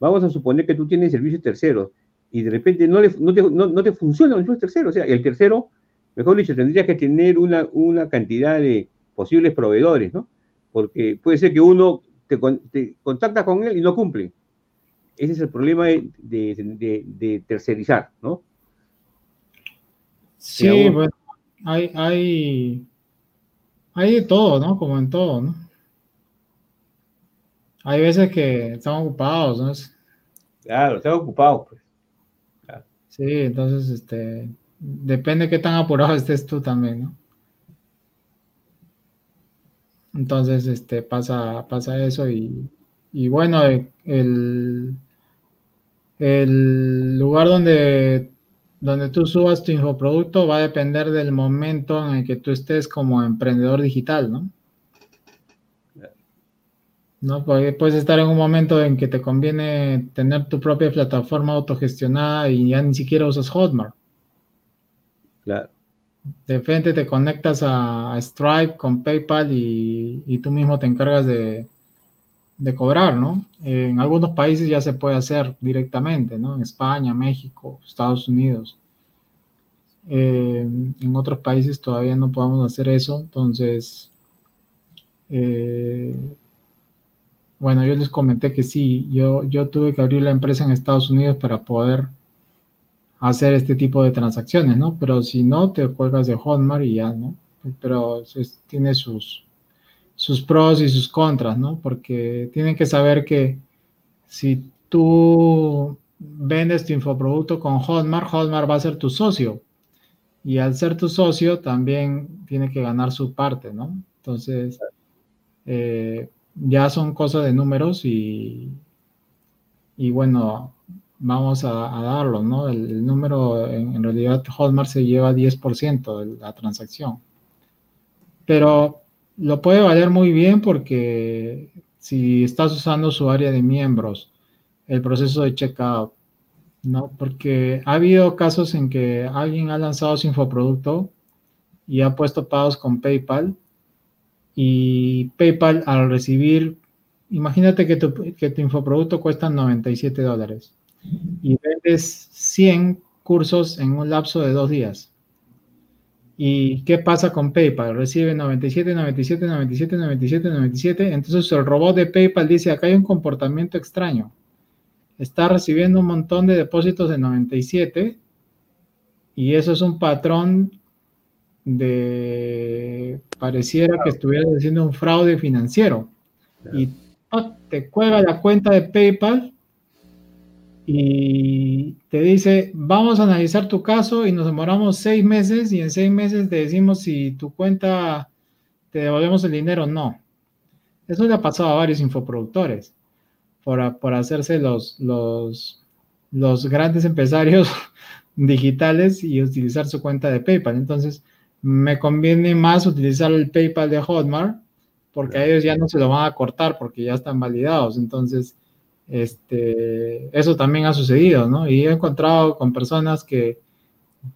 vamos a suponer que tú tienes servicios terceros y de repente no, no, te, no, no te funcionan los servicios terceros. O sea, el tercero, mejor dicho, tendría que tener una, una cantidad de posibles proveedores, ¿no? Porque puede ser que uno te, contacta con él y no cumple. Ese es el problema de, tercerizar, ¿no? Sí, bueno, hay, hay, hay de todo, ¿no? Como en todo, ¿no? Hay veces que están ocupados, ¿no? Claro, están ocupados, pues. Sí, entonces, este, depende de qué tan apurado estés tú también, ¿no? Entonces, este, pasa, pasa eso y, bueno, el, el lugar donde, donde tú subas tu infoproducto va a depender del momento en el que tú estés como emprendedor digital, ¿no? ¿no? puedes estar en un momento en que te conviene tener tu propia plataforma autogestionada y ya ni siquiera usas Hotmart. Claro de frente te conectas a, Stripe con PayPal y, tú mismo te encargas de, cobrar, ¿no? En algunos países ya se puede hacer directamente, ¿no? En España, México, Estados Unidos. Eh, en otros países todavía no podemos hacer eso, entonces, eh, bueno, yo les comenté que sí, yo, yo tuve que abrir la empresa en Estados Unidos para poder hacer este tipo de transacciones, ¿no? Pero si no, te cuelgas de Hotmart y ya, ¿no? Pero tiene sus, sus pros y sus contras, ¿no? Porque tienen que saber que si tú vendes tu infoproducto con Hotmart, Hotmart va a ser tu socio. Y al ser tu socio, también tiene que ganar su parte, ¿no? Entonces, eh, ya son cosas de números y, y bueno, vamos a, darlo, ¿no? El, número, en, realidad, Hotmart se lleva 10% de la transacción. Pero lo puede valer muy bien porque si estás usando su área de miembros, el proceso de checkout, ¿no? Porque ha habido casos en que alguien ha lanzado su infoproducto y ha puesto pagos con PayPal y PayPal al recibir, imagínate que tu, que tu infoproducto cuesta 97 dólares y vendes 100 cursos en un lapso de dos días. ¿Y qué pasa con PayPal? Recibe 97, 97, 97, 97, 97. Entonces el robot de PayPal dice, acá hay un comportamiento extraño. Está recibiendo un montón de depósitos de 97 y eso es un patrón de, pareciera que estuviera haciendo un fraude financiero. Y te cuelga la cuenta de PayPal y te dice, vamos a analizar tu caso y nos demoramos seis meses y en seis meses te decimos si tu cuenta te devolvemos el dinero o no. Eso le ha pasado a varios infoproductores por, por hacerse los, los, los grandes empresarios digitales y utilizar su cuenta de PayPal. Entonces, me conviene más utilizar el PayPal de Hotmart porque a ellos ya no se lo van a cortar porque ya están validados. Entonces, este, eso también ha sucedido, ¿no? Y he encontrado con personas que,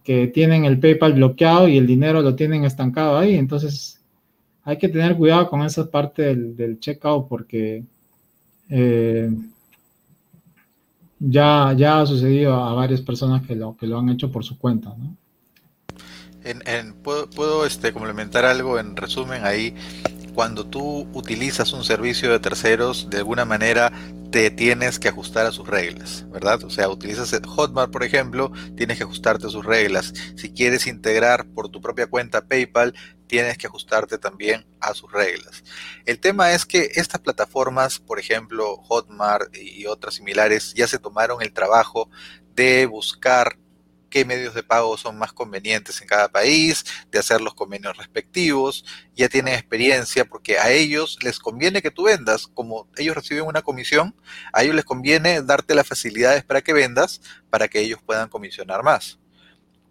que tienen el PayPal bloqueado y el dinero lo tienen estancado ahí. Entonces, hay que tener cuidado con esa parte del, del checkout porque eh, ya, ya ha sucedido a varias personas que lo, que lo han hecho por su cuenta, ¿no? En, ¿Puedo, puedo este, complementar algo en resumen ahí? Cuando tú utilizas un servicio de terceros, de alguna manera te tienes que ajustar a sus reglas, ¿verdad? O sea, utilizas Hotmart, por ejemplo, tienes que ajustarte a sus reglas. Si quieres integrar por tu propia cuenta PayPal, tienes que ajustarte también a sus reglas. El tema es que estas plataformas, por ejemplo, Hotmart y otras similares, ya se tomaron el trabajo de buscar qué medios de pago son más convenientes en cada país, de hacer los convenios respectivos, ya tienen experiencia porque a ellos les conviene que tú vendas, como ellos reciben una comisión, a ellos les conviene darte las facilidades para que vendas, para que ellos puedan comisionar más.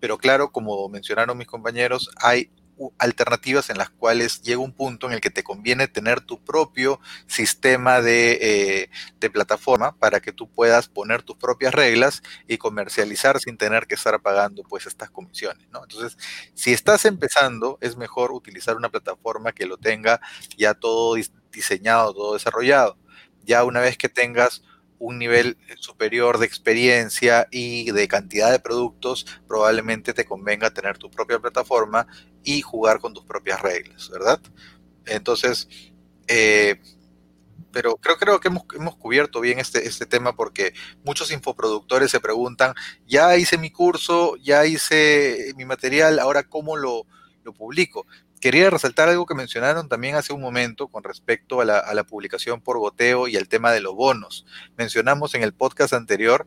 Pero claro, como mencionaron mis compañeros, hay alternativas en las cuales llega un punto en el que te conviene tener tu propio sistema eh, de, plataforma para que tú puedas poner tus propias reglas y comercializar sin tener que estar pagando pues estas comisiones, ¿no? Entonces, si estás empezando, es mejor utilizar una plataforma que lo tenga ya todo diseñado, todo desarrollado. Ya una vez que tengas un nivel superior de experiencia y de cantidad de productos, probablemente te convenga tener tu propia plataforma y jugar con tus propias reglas, ¿verdad? Entonces, eh, pero creo, que hemos, cubierto bien este, este tema porque muchos infoproductores se preguntan, ya hice mi curso, ya hice mi material, ahora cómo lo publico quería resaltar algo que mencionaron también hace un momento con respecto a la, publicación por goteo y el tema de los bonos. Mencionamos en el podcast anterior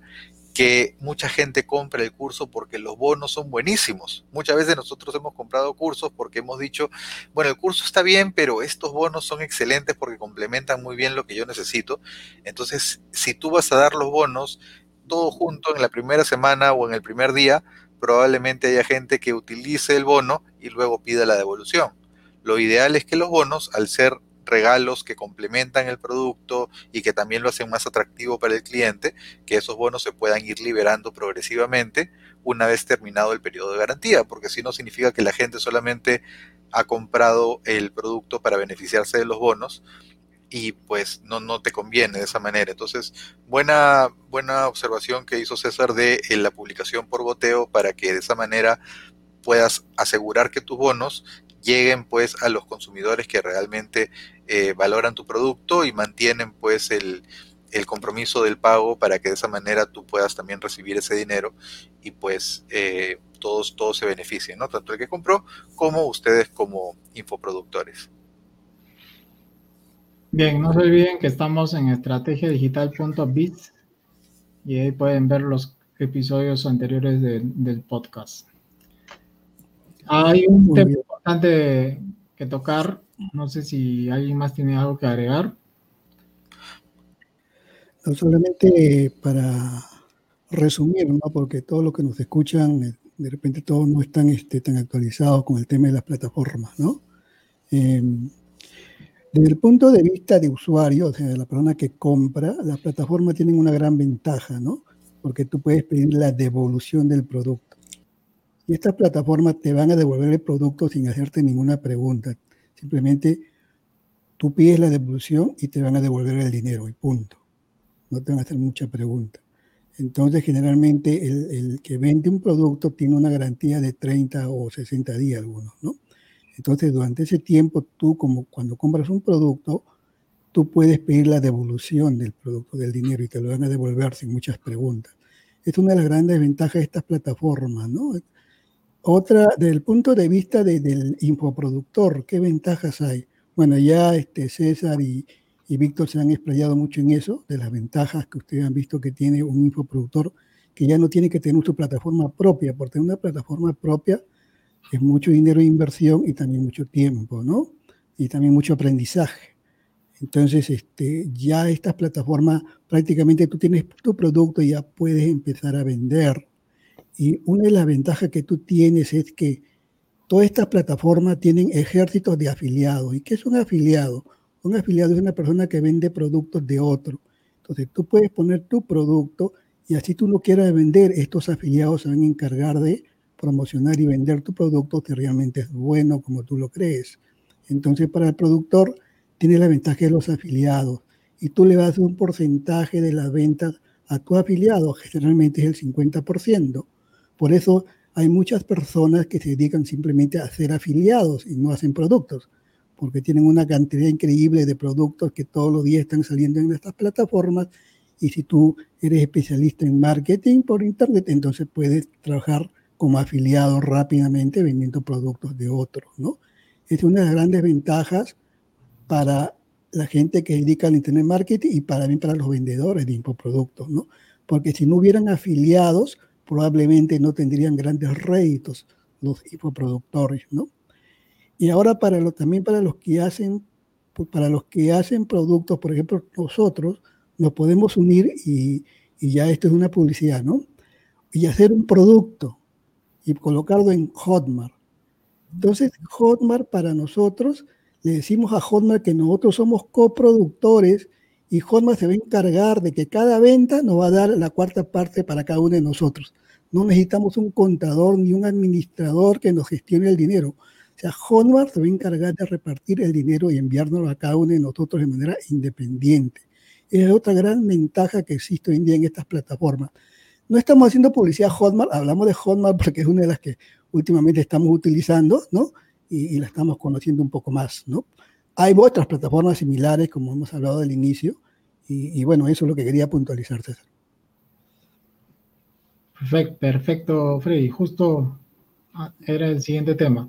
que mucha gente compra el curso porque los bonos son buenísimos. Muchas veces nosotros hemos comprado cursos porque hemos dicho, bueno, el curso está bien, pero estos bonos son excelentes porque complementan muy bien lo que yo necesito. Entonces, si tú vas a dar los bonos todo junto en la primera semana o en el primer día, probablemente haya gente que utilice el bono y luego pida la devolución. Lo ideal es que los bonos, al ser regalos que complementan el producto y que también lo hacen más atractivo para el cliente, que esos bonos se puedan ir liberando progresivamente una vez terminado el periodo de garantía, porque si no significa que la gente solamente ha comprado el producto para beneficiarse de los bonos y pues no, no te conviene de esa manera. Entonces, buena, buena observación que hizo César de eh, la publicación por goteo para que de esa manera puedas asegurar que tus bonos lleguen pues a los consumidores que realmente eh, valoran tu producto y mantienen pues el, compromiso del pago para que de esa manera tú puedas también recibir ese dinero y pues eh, todos, todos se beneficien, ¿no? Tanto el que compró como ustedes como infoproductores. Bien, no se olviden que estamos en estrategiadigital.biz y ahí pueden ver los episodios anteriores del podcast. Hay un tema importante que tocar. No sé si alguien más tiene algo que agregar. solamente para resumir, ¿no? porque todo lo que nos escuchan, eh, de repente todos no están este, tan actualizados con el tema de las plataformas. ¿no? Em, desde el punto de vista de usuario, o sea, de la persona que compra, las plataformas tienen una gran ventaja, ¿no? Porque tú puedes pedir la devolución del producto. Y estas plataformas te van a devolver el producto sin hacerte ninguna pregunta. Simplemente tú pides la devolución y te van a devolver el dinero y punto. No te van a hacer mucha pregunta. Entonces, generalmente el, el que vende un producto tiene una garantía de 30 o 60 días algunos, ¿no? Entonces, durante ese tiempo, tú como cuando compras un producto, tú puedes pedir la devolución del producto, del dinero, y te lo van a devolver sin muchas preguntas. Es una de las grandes ventajas de estas plataformas, ¿no? Otra, desde el punto de vista del infoproductor, ¿qué ventajas hay? Bueno, ya este César y, y Víctor se han explayado mucho en eso, de las ventajas que ustedes han visto que tiene un infoproductor que ya no tiene que tener su plataforma propia, porque tener una plataforma propia es mucho dinero de inversión y también mucho tiempo, ¿no? Y también mucho aprendizaje. Entonces, este, ya estas plataformas, prácticamente tú tienes tu producto y ya puedes empezar a vender. Y una de las ventajas que tú tienes es que todas estas plataformas tienen ejércitos de afiliados. ¿Y qué es un afiliado? Un afiliado es una persona que vende productos de otro. Entonces, tú puedes poner tu producto y así tú no quieras vender, estos afiliados se van a encargar de promocionar y vender tu producto que realmente es bueno como tú lo crees. Entonces, para el productor, tiene la ventaja de los afiliados y tú le das un porcentaje de las ventas a tu afiliado, generalmente es el 50%. Por eso hay muchas personas que se dedican simplemente a ser afiliados y no hacen productos, porque tienen una cantidad increíble de productos que todos los días están saliendo en estas plataformas y si tú eres especialista en marketing por internet, entonces puedes trabajar como afiliado rápidamente vendiendo productos de otros, ¿no? Es una de las grandes ventajas para la gente que dedica al Internet Marketing y para para los vendedores de infoproductos, ¿no? Porque si no hubieran afiliados, probablemente no tendrían grandes réditos los infoproductores, ¿no? Y ahora para lo, también para los que hacen para los que hacen productos, por ejemplo, nosotros nos podemos unir y ya esto es una publicidad, ¿no? Y hacer un producto y colocarlo en Hotmart. Entonces, Hotmart para nosotros le decimos a Hotmart que nosotros somos coproductores y Hotmart se va a encargar de que cada venta nos va a dar la cuarta parte para cada uno de nosotros. No necesitamos un contador ni un administrador que nos gestione el dinero. O sea, Hotmart se va a encargar de repartir el dinero y enviárnoslo a cada uno de nosotros de manera independiente. Es otra gran ventaja que existe hoy en día en estas plataformas. No estamos haciendo publicidad Hotmart, hablamos de Hotmart porque es una de las que últimamente estamos utilizando, ¿no? y, la estamos conociendo un poco más, ¿no? Hay otras plataformas similares, como hemos hablado al inicio, y, bueno, eso es lo que quería puntualizar, César. Perfecto, perfecto Freddy. Justo ah, era el siguiente tema.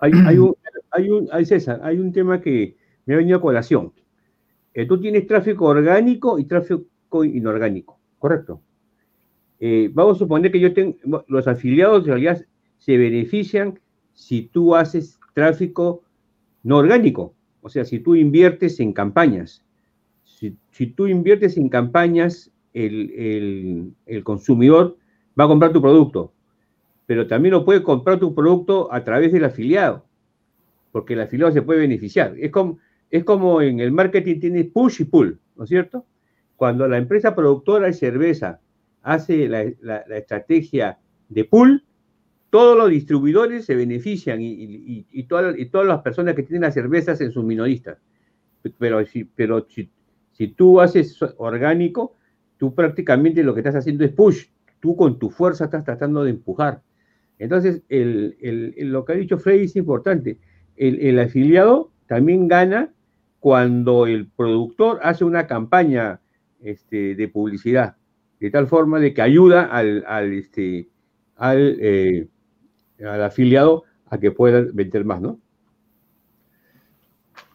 Hay, hay, un, hay, un, hay, César, hay un tema que me ha venido a colación. Eh, tú tienes tráfico orgánico y tráfico inorgánico, ¿correcto? Eh, vamos a suponer que yo tengo, los afiliados en realidad se benefician si tú haces tráfico no orgánico, o sea, si tú inviertes en campañas. Si, tú inviertes en campañas, el, consumidor va a comprar tu producto, pero también lo puede comprar tu producto a través del afiliado, porque el afiliado se puede beneficiar. Es como, es como en el marketing tiene push y pull, ¿no es cierto? Cuando la empresa productora de cerveza hace la, estrategia de pull, todos los distribuidores se benefician y, todas, las personas que tienen las cervezas en sus minoristas. Pero, si, pero si, tú haces orgánico, tú prácticamente lo que estás haciendo es push. Tú con tu fuerza estás tratando de empujar. Entonces, lo que ha dicho Freddy es importante. El, afiliado también gana cuando el productor hace una campaña este, de publicidad, de tal forma de que ayuda al, este, al eh, al afiliado a que pueda vender más, ¿no?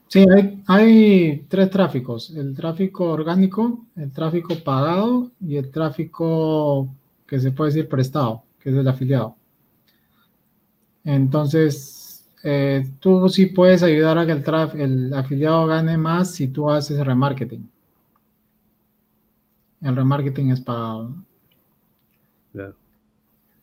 Sí, hay, tres tráficos, el tráfico orgánico, el tráfico pagado y el tráfico que se puede decir prestado, que es el afiliado. Entonces, eh, tú sí puedes ayudar a que el, el afiliado gane más si tú haces remarketing. El remarketing es pagado. Claro.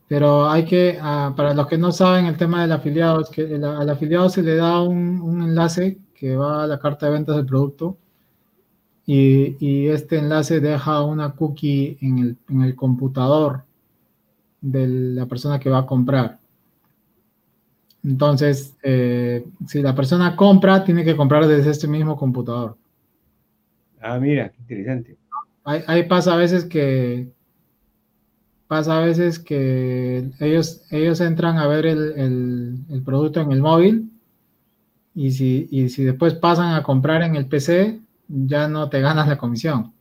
Pero hay que, ah, para los que no saben el tema del afiliado, es que al afiliado se le da un, enlace que va a la carta de ventas del producto y, este enlace deja una cookie en el, computador de la persona que va a comprar. Entonces, eh, si la persona compra, tiene que comprar desde este mismo computador. Ah, mira, qué interesante. Ahí pasa a veces que, pasa a veces que ellos, ellos entran a ver el, producto en el móvil y si, y si después pasan a comprar en el PC, ya no te ganas la comisión.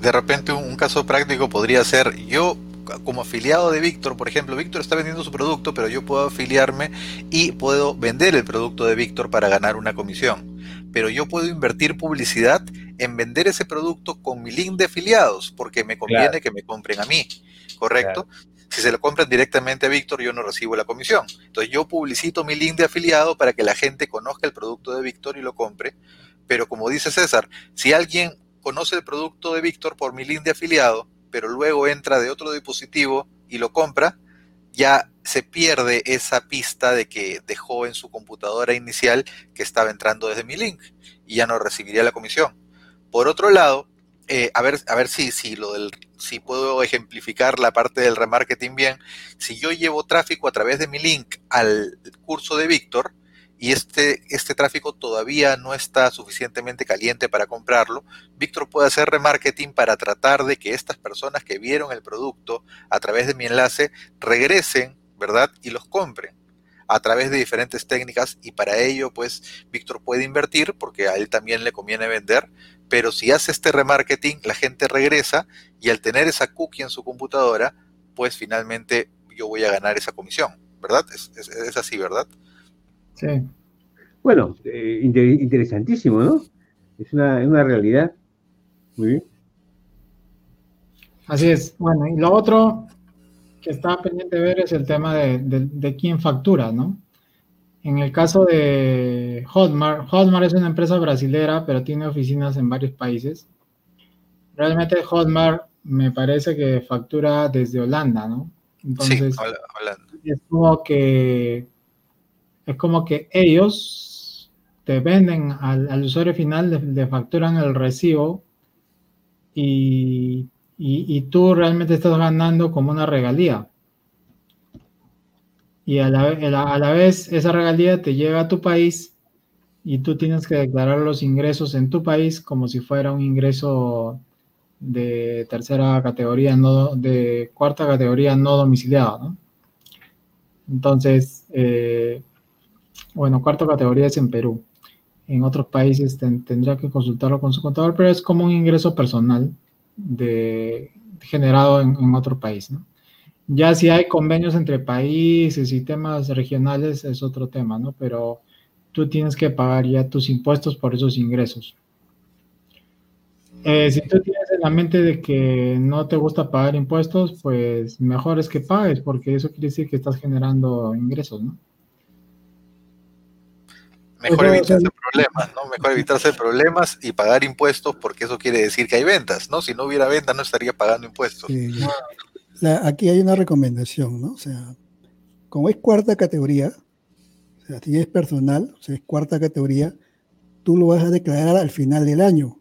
De repente un caso práctico podría ser, yo como afiliado de Víctor, por ejemplo, Víctor está vendiendo su producto, pero yo puedo afiliarme y puedo vender el producto de Víctor para ganar una comisión. Pero yo puedo invertir publicidad en vender ese producto con mi link de afiliados, porque me conviene que me compren a mí, ¿correcto? Si se lo compran directamente a Víctor, yo no recibo la comisión. Entonces yo publicito mi link de afiliado para que la gente conozca el producto de Víctor y lo compre. Pero como dice César, si alguien conoce el producto de Víctor por mi link de afiliado, pero luego entra de otro dispositivo y lo compra, ya se pierde esa pista de que dejó en su computadora inicial que estaba entrando desde mi link y ya no recibiría la comisión. Por otro lado, eh, a ver, a ver si, lo del, si puedo ejemplificar la parte del remarketing bien. Si yo llevo tráfico a través de mi link al curso de Víctor y este, este tráfico todavía no está suficientemente caliente para comprarlo, Víctor puede hacer remarketing para tratar de que estas personas que vieron el producto a través de mi enlace regresen, ¿verdad? Y los compren a través de diferentes técnicas y para ello pues Víctor puede invertir porque a él también le conviene vender, pero si hace este remarketing, la gente regresa y al tener esa cookie en su computadora, pues finalmente yo voy a ganar esa comisión, ¿verdad? Es, así, ¿verdad? Sí. Bueno, eh, interesantísimo, ¿no? Es una, realidad. Muy bien. Así es. Bueno, y lo otro que está pendiente de ver es el tema de, de quién factura, ¿no? En el caso de Hotmart, Hotmart es una empresa brasilera, pero tiene oficinas en varios países. Realmente Hotmart me parece que factura desde Holanda, ¿no? Entonces, sí, Holanda. Es como que es como que ellos te venden al, usuario final, le, facturan el recibo y, y tú realmente estás ganando como una regalía y a la, a la vez esa regalía te llega a tu país y tú tienes que declarar los ingresos en tu país como si fuera un ingreso de tercera categoría, no de cuarta categoría no domiciliado. Entonces, eh, bueno, cuarta categoría es en Perú. En otros países tendría que consultarlo con su contador, pero es como un ingreso personal de, generado en, en otro país, ¿no? Ya si hay convenios entre países y temas regionales es otro tema, ¿no? Pero tú tienes que pagar ya tus impuestos por esos ingresos. Eh, si tú tienes en la mente de que no te gusta pagar impuestos, pues mejor es que pagues, porque eso quiere decir que estás generando ingresos, ¿no? Mejor evitarse problemas, ¿no? Mejor evitarse problemas y pagar impuestos, porque eso quiere decir que hay ventas, ¿no? Si no hubiera ventas, no estaría pagando impuestos. Sí, aquí hay una recomendación, ¿no? O sea, como es cuarta categoría, o sea, si es personal, o sea, es cuarta categoría, tú lo vas a declarar al final del año.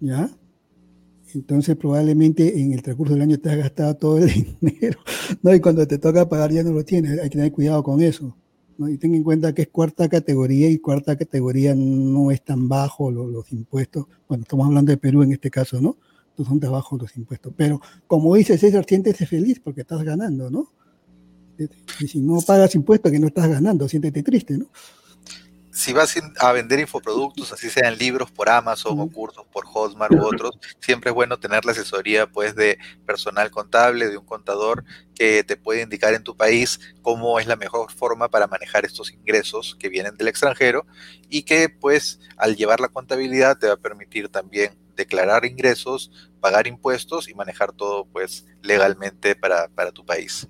¿Ya? Entonces probablemente en el transcurso del año te has gastado todo el dinero, ¿no? Y cuando te toca pagar ya no lo tienes, hay que tener cuidado con eso. ¿no? Y ten en cuenta que es cuarta categoría y cuarta categoría no es tan bajo los, los impuestos. Bueno, estamos hablando de Perú en este caso, ¿no? Son trabajos los impuestos. Pero como dice César, siéntete feliz porque estás ganando, ¿no? Y si no pagas impuestos que no estás ganando, siéntete triste, ¿no? Si vas a vender infoproductos, así sean libros por Amazon o cursos por Hotmart u otros, siempre es bueno tener la asesoría pues de personal contable, de un contador que te puede indicar en tu país cómo es la mejor forma para manejar estos ingresos que vienen del extranjero y que pues al llevar la contabilidad te va a permitir también declarar ingresos, pagar impuestos y manejar todo pues legalmente para, tu país.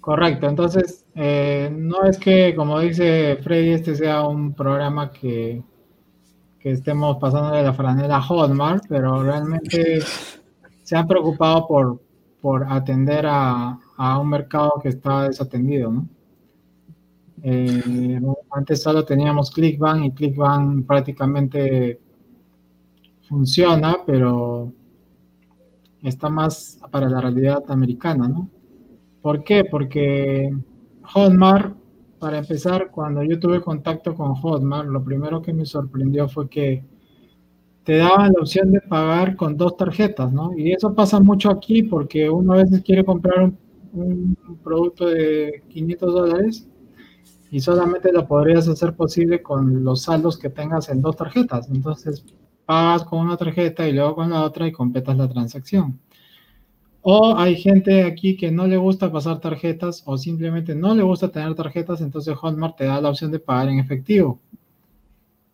Correcto, entonces eh, no es que, como dice Freddy, este sea un programa que, que estemos pasando de la franela a Hotmart, pero realmente se han preocupado por, por atender a, a un mercado que está desatendido, ¿no? Eh, antes solo teníamos ClickBank y ClickBank prácticamente funciona, pero está más para la realidad americana, ¿no? ¿Por qué? Porque Hotmart, para empezar, cuando yo tuve contacto con Hotmart, lo primero que me sorprendió fue que te daban la opción de pagar con dos tarjetas, ¿no? Y eso pasa mucho aquí porque uno a veces quiere comprar un, un producto de 500 dólares y solamente lo podrías hacer posible con los saldos que tengas en dos tarjetas. Entonces, pagas con una tarjeta y luego con la otra y completas la transacción. O hay gente aquí que no le gusta pasar tarjetas o simplemente no le gusta tener tarjetas, entonces Hotmart te da la opción de pagar en efectivo,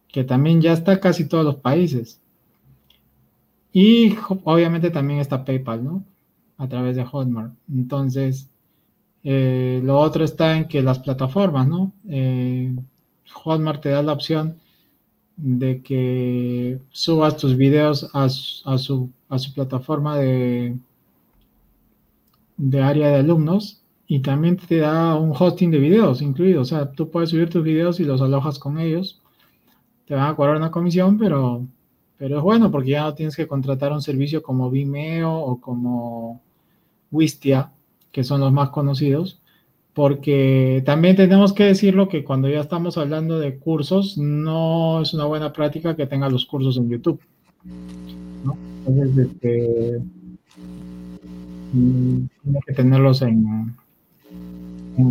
que también ya está casi todos los países. Y obviamente también está PayPal, ¿no? A través de Hotmart. Entonces, eh, lo otro está en que las plataformas, ¿no? Eh, Hotmart te da la opción de que subas tus videos a, su, plataforma de, área de alumnos y también te da un hosting de videos incluido. O sea, tú puedes subir tus videos y los alojas con ellos. Te van a cobrar una comisión, pero es bueno porque ya no tienes que contratar un servicio como Vimeo o como Wistia, que son los más conocidos. Porque también tenemos que decirlo que cuando ya estamos hablando de cursos, no es una buena práctica que tenga los cursos en YouTube. Entonces, este, tiene que tenerlos en, en,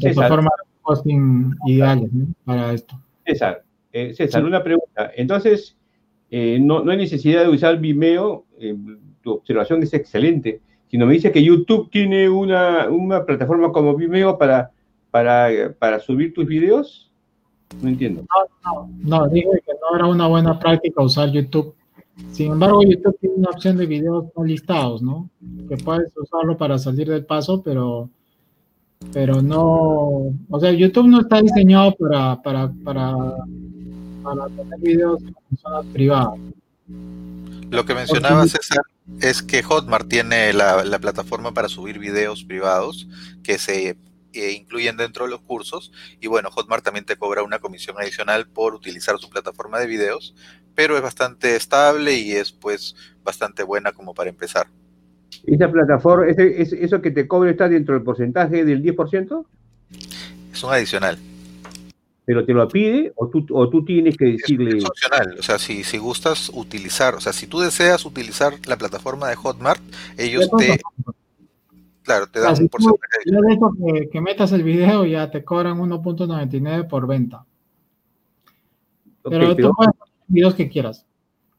plataformas de hosting ideales para esto. César, eh, César, una pregunta. Entonces, eh, no, no, hay necesidad de usar Vimeo, eh, tu observación es excelente, sino me dice que YouTube tiene una, una plataforma como Vimeo para, para, para subir tus videos. No entiendo. No, no, no, dije que no era una buena práctica usar YouTube sin embargo, YouTube tiene una opción de videos no listados, ¿no? Que puedes usarlo para salir del paso, pero, pero no, o sea, YouTube no está diseñado para, para, para, para tener videos en zonas privadas. Lo que mencionaba César es que Hotmart tiene la, la plataforma para subir videos privados que se incluyen dentro de los cursos. Y bueno, Hotmart también te cobra una comisión adicional por utilizar su plataforma de videos, pero es bastante estable y es pues bastante buena como para empezar. ¿Esa plataforma, ese, eso que te cobra está dentro del porcentaje del 10%? Es un adicional. ¿Pero te lo pide o tú, o tú tienes que decirle...? Es, opcional, o sea, si, si gustas utilizar, o sea, si tú deseas utilizar la plataforma de Hotmart, ellos te... Claro, te dan un porcentaje. Yo dejo que, que, metas el video y ya te cobran 1.99 por venta. pero, tú puedes poner videos que quieras.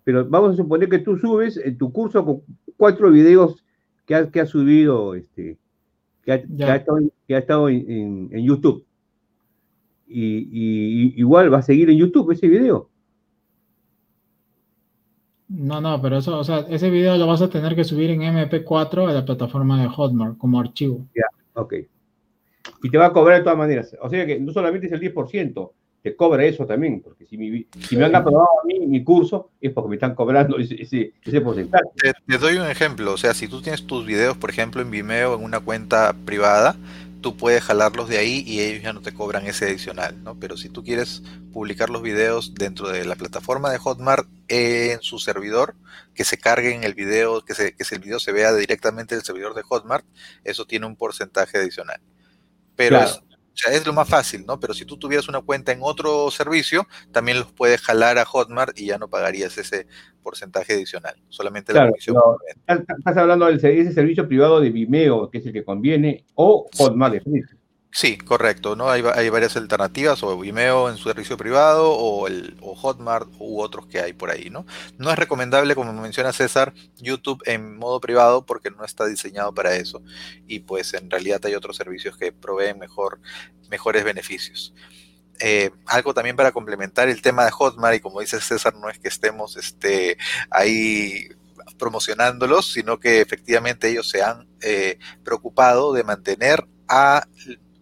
Pero vamos a suponer que tú subes en tu curso con cuatro videos que has que ha subido, este, que ha, que ha, estado, que ha estado en, en, YouTube. Y, y, igual va a seguir en YouTube ese video. No, no, pero eso, o sea, ese video lo vas a tener que subir en MP4 a la plataforma de Hotmart como archivo. Ya, ok. Y te va a cobrar de todas maneras. O sea que no solamente es el 10%, te cobra eso también, porque si, me han aprobado a mí mi curso es porque me están cobrando ese, ese, porcentaje. Te, te, doy un ejemplo, o sea, si tú tienes tus videos, por ejemplo, en Vimeo, en una cuenta privada, tú puedes jalarlos de ahí y ellos ya no te cobran ese adicional, ¿no? Pero si tú quieres publicar los videos dentro de la plataforma de Hotmart en su servidor, que se carguen el video, que, se, que el video se vea directamente del servidor de Hotmart, eso tiene un porcentaje adicional. Pero o sea, es lo más fácil, ¿no? Pero si tú tuvieras una cuenta en otro servicio, también los puedes jalar a Hotmart y ya no pagarías ese porcentaje adicional, solamente la comisión. estás hablando de ese servicio privado de Vimeo, que es el que conviene, o Hotmart de Sí, correcto, ¿no? Hay, hay, varias alternativas, o Vimeo en su servicio privado, o, el, o Hotmart, u otros que hay por ahí, ¿no? No es recomendable, como menciona César, YouTube en modo privado porque no está diseñado para eso. Y pues en realidad hay otros servicios que proveen mejor, mejores beneficios. Eh, algo también para complementar el tema de Hotmart, y como dice César, no es que estemos este, ahí promocionándolos, sino que efectivamente ellos se han eh, preocupado de mantener a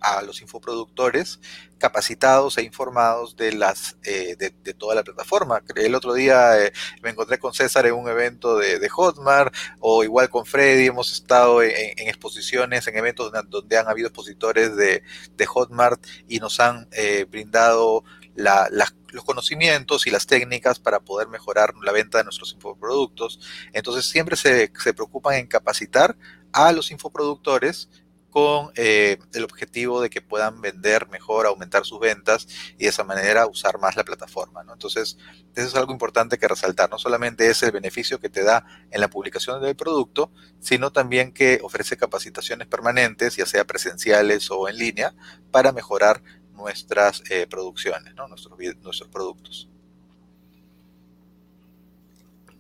a los infoproductores capacitados e informados de las eh, de, toda la plataforma. El otro día eh, me encontré con César en un evento de, Hotmart o igual con Freddy, hemos estado en, exposiciones, en eventos donde, han habido expositores de, Hotmart y nos han eh, brindado los conocimientos y las técnicas para poder mejorar la venta de nuestros infoproductos. Entonces siempre se, se preocupan en capacitar a los infoproductores con eh, el objetivo de que puedan vender mejor, aumentar sus ventas y de esa manera usar más la plataforma. ¿no? Entonces, eso es algo importante que resaltar. No solamente es el beneficio que te da en la publicación del producto, sino también que ofrece capacitaciones permanentes, ya sea presenciales o en línea, para mejorar nuestras eh, producciones, nuestros productos.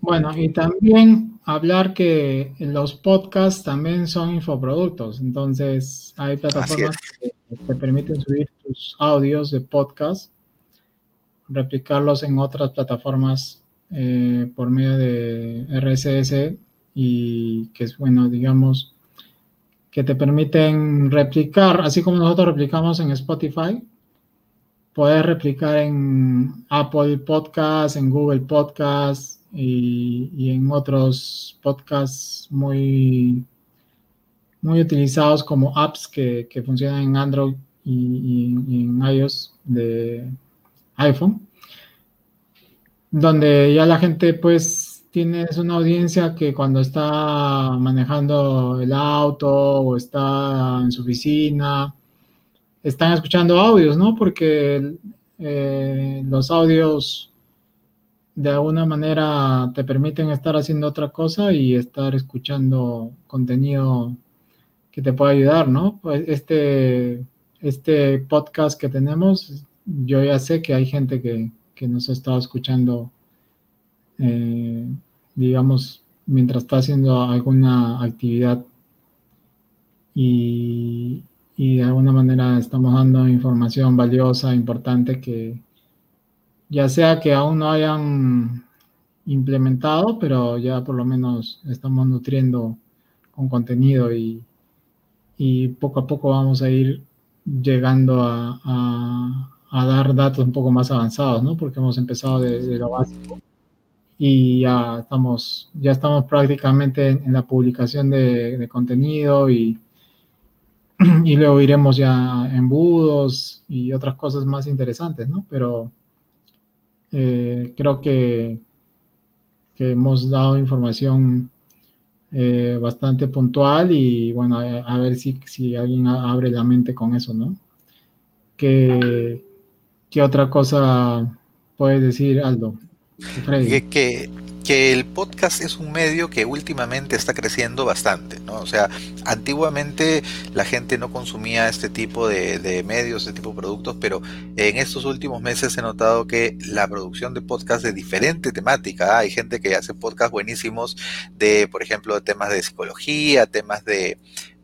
Bueno, y también hablar que los podcasts también son infoproductos, entonces hay plataformas que te permiten subir tus audios de podcast, replicarlos en otras plataformas eh, por medio de RSS y que es bueno, digamos, que te permiten replicar, así como nosotros replicamos en Spotify, puedes replicar en Apple Podcasts, en Google Podcasts y, en otros podcasts muy, muy utilizados como apps que, funcionan en Android y, en iOS de iPhone, donde ya la gente pues tienes una audiencia que cuando está manejando el auto o está en su oficina, están escuchando audios, ¿no? Porque eh, los audios de alguna manera te permiten estar haciendo otra cosa y estar escuchando contenido que te pueda ayudar, ¿no? Pues este, este podcast que tenemos, yo ya sé que hay gente que, que nos ha estado escuchando eh, digamos, mientras está haciendo alguna actividad y, de alguna manera estamos dando información valiosa, importante, que ya sea que aún no hayan implementado, pero ya por lo menos estamos nutriendo con contenido y, poco a poco vamos a ir llegando a, dar datos un poco más avanzados, ¿no? Porque hemos empezado de lo básico y ya estamos, ya estamos prácticamente en, la publicación de, contenido y, y, luego iremos ya en budos y otras cosas más interesantes, ¿no? Pero eh, creo que, que, hemos dado información eh, bastante puntual y bueno, a, ver si, si, alguien abre la mente con eso, ¿no? ¿Qué, qué otra cosa puedes decir, Aldo? Que, el podcast es un medio que últimamente está creciendo bastante, ¿no? O sea, antiguamente la gente no consumía este tipo de, medios, este tipo de productos, pero en estos últimos meses he notado que la producción de podcast de diferente temática, hay gente que hace podcasts buenísimos de, por ejemplo, temas de psicología, temas de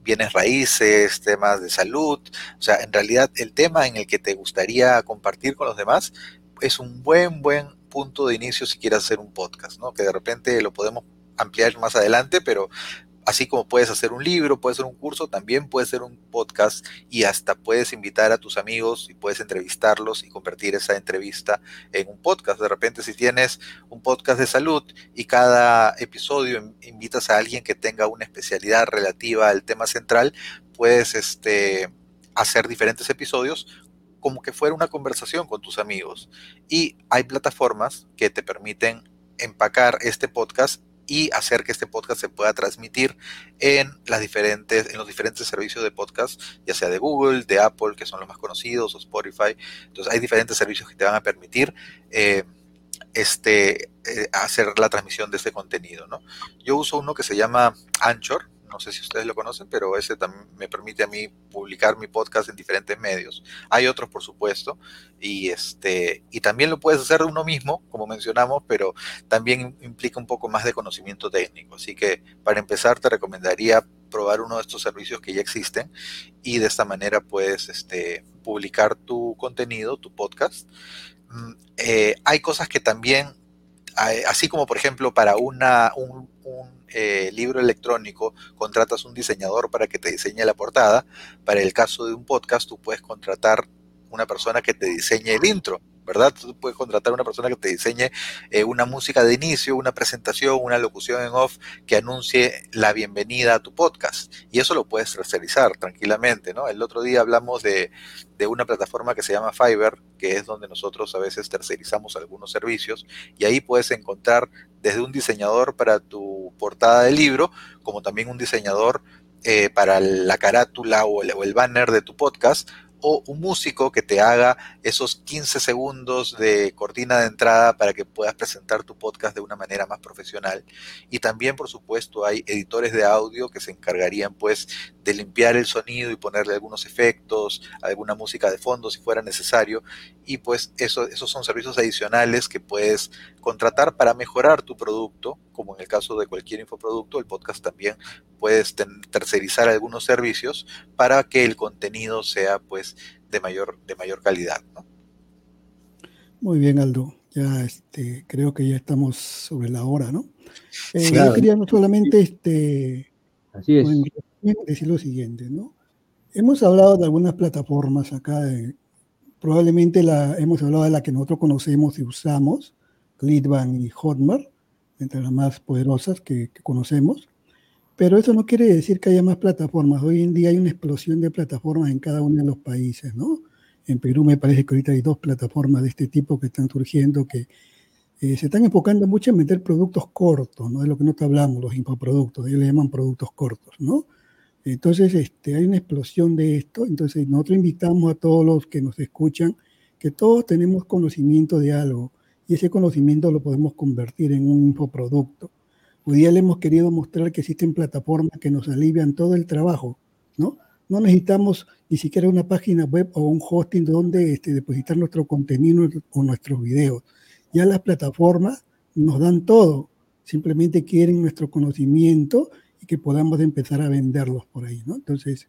bienes raíces, temas de salud, o sea, en realidad el tema en el que te gustaría compartir con los demás es un buen, buen punto de inicio si quieres hacer un podcast, ¿no? Que de repente lo podemos ampliar más adelante, pero así como puedes hacer un libro, puedes hacer un curso, también puedes hacer un podcast y hasta puedes invitar a tus amigos y puedes entrevistarlos y convertir esa entrevista en un podcast. De repente si tienes un podcast de salud y cada episodio invitas a alguien que tenga una especialidad relativa al tema central, puedes este, hacer diferentes episodios como que fuera una conversación con tus amigos. Y hay plataformas que te permiten empacar este podcast y hacer que este podcast se pueda transmitir en las diferentes en los diferentes servicios de podcast, ya sea de Google, de Apple, que son los más conocidos, o Spotify. Entonces hay diferentes servicios que te van a permitir eh, este, eh, hacer la transmisión de este contenido. ¿no? Yo uso uno que se llama Anchor, no sé si ustedes lo conocen, pero ese también me permite a mí publicar mi podcast en diferentes medios. Hay otros, por supuesto, y este y también lo puedes hacer uno mismo, como mencionamos, pero también implica un poco más de conocimiento técnico. Así que para empezar te recomendaría probar uno de estos servicios que ya existen y de esta manera puedes este, publicar tu contenido, tu podcast. Mm, eh, hay cosas que también, así como por ejemplo para una, un eh, libro electrónico contratas un diseñador para que te diseñe la portada. Para el caso de un podcast, tú puedes contratar una persona que te diseñe el intro. ¿Verdad? Tú puedes contratar a una persona que te diseñe eh, una música de inicio, una presentación, una locución en off que anuncie la bienvenida a tu podcast. Y eso lo puedes tercerizar tranquilamente, ¿no? El otro día hablamos de, de una plataforma que se llama Fiverr, que es donde nosotros a veces tercerizamos algunos servicios, y ahí puedes encontrar desde un diseñador para tu portada de libro, como también un diseñador eh, para la carátula o el, o el banner de tu podcast, o un músico que te haga esos 15 segundos de cortina de entrada para que puedas presentar tu podcast de una manera más profesional. Y también, por supuesto, hay editores de audio que se encargarían pues de limpiar el sonido y ponerle algunos efectos, alguna música de fondo si fuera necesario. Y pues eso, esos son servicios adicionales que puedes contratar para mejorar tu producto, como en el caso de cualquier infoproducto, el podcast también puedes tercerizar algunos servicios para que el contenido sea pues de mayor, de mayor calidad. Muy bien, Aldo. Ya este, creo que ya estamos sobre la hora, ¿no? Eh, yo quería no solamente este, Así es. decir lo siguiente, ¿no? Hemos hablado de algunas plataformas acá, probablemente la, hemos hablado de la que nosotros conocemos y usamos, Clickbank y Hotmart, entre las más poderosas que, que conocemos. Pero eso no quiere decir que haya más plataformas. Hoy en día hay una explosión de plataformas en cada uno de los países, ¿no? En Perú me parece que ahorita hay dos plataformas de este tipo que están surgiendo que eh, se están enfocando mucho en meter productos cortos, ¿no? Es lo que nosotros hablamos, los infoproductos, ellos le llaman productos cortos, ¿no? Entonces, este, hay una explosión de esto. Entonces, nosotros invitamos a todos los que nos escuchan que todos tenemos conocimiento de algo y ese conocimiento lo podemos convertir en un infoproducto. Hoy día le hemos querido mostrar que existen plataformas que nos alivian todo el trabajo, ¿no? No necesitamos ni siquiera una página web o un hosting donde este, depositar nuestro contenido o nuestros videos. Ya las plataformas nos dan todo, simplemente quieren nuestro conocimiento y que podamos empezar a venderlos por ahí, ¿no? Entonces,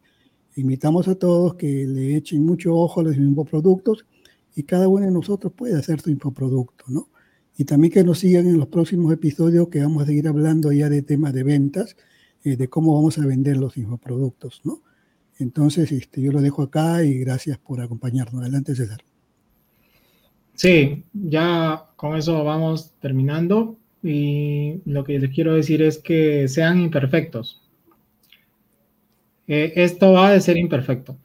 invitamos a todos que le echen mucho ojo a los infoproductos y cada uno de nosotros puede hacer su infoproducto, ¿no? y también que nos sigan en los próximos episodios que vamos a seguir hablando ya de temas de ventas, eh, de cómo vamos a vender los infoproductos, ¿no? Entonces, este, yo lo dejo acá y gracias por acompañarnos. Adelante, César. Sí, ya con eso vamos terminando y lo que les quiero decir es que sean imperfectos. Eh, esto va de ser imperfecto.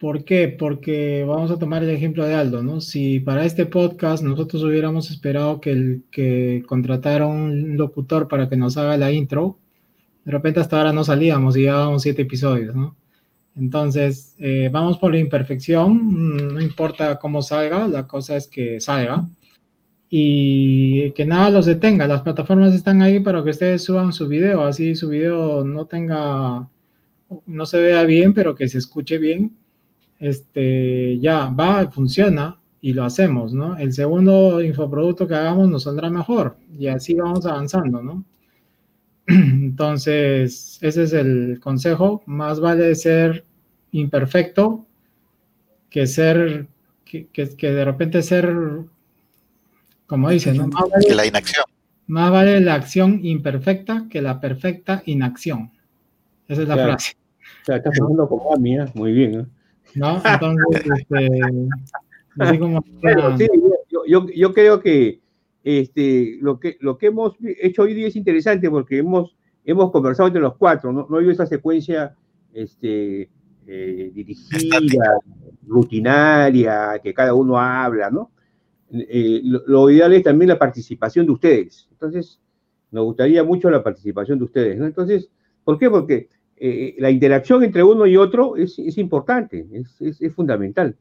¿Por qué? Porque vamos a tomar el ejemplo de Aldo, ¿no? Si para este podcast nosotros hubiéramos esperado que, el, que contratara un locutor para que nos haga la intro, de repente hasta ahora no salíamos y llevábamos siete episodios, ¿no? Entonces, eh, vamos por la imperfección, mm, no importa cómo salga, la cosa es que salga y que nada los detenga. Las plataformas están ahí para que ustedes suban su video, así su video no tenga, no se vea bien, pero que se escuche bien este, ya va, funciona y lo hacemos, ¿no? El segundo infoproducto que hagamos nos saldrá mejor y así vamos avanzando, ¿no? Entonces, ese es el consejo. Más vale ser imperfecto que ser, que, de repente ser, como dicen, ¿no? Más vale, la inacción. Más vale la acción imperfecta que la perfecta inacción. Esa es la frase. O sea, estás hablando como a mí, ¿eh? muy bien. ¿eh? ¿No? Entonces, este, así como... yo, yo, creo que este, lo, que, lo que hemos hecho hoy día es interesante porque hemos, hemos conversado entre los cuatro, no, no hay esa secuencia este, eh, dirigida, rutinaria, que cada uno habla, ¿no? Eh, lo, lo, ideal es también la participación de ustedes. Entonces, nos gustaría mucho la participación de ustedes, ¿no? Entonces, ¿por qué? Porque eh, la interacción entre uno y otro es, importante, es, es, fundamental.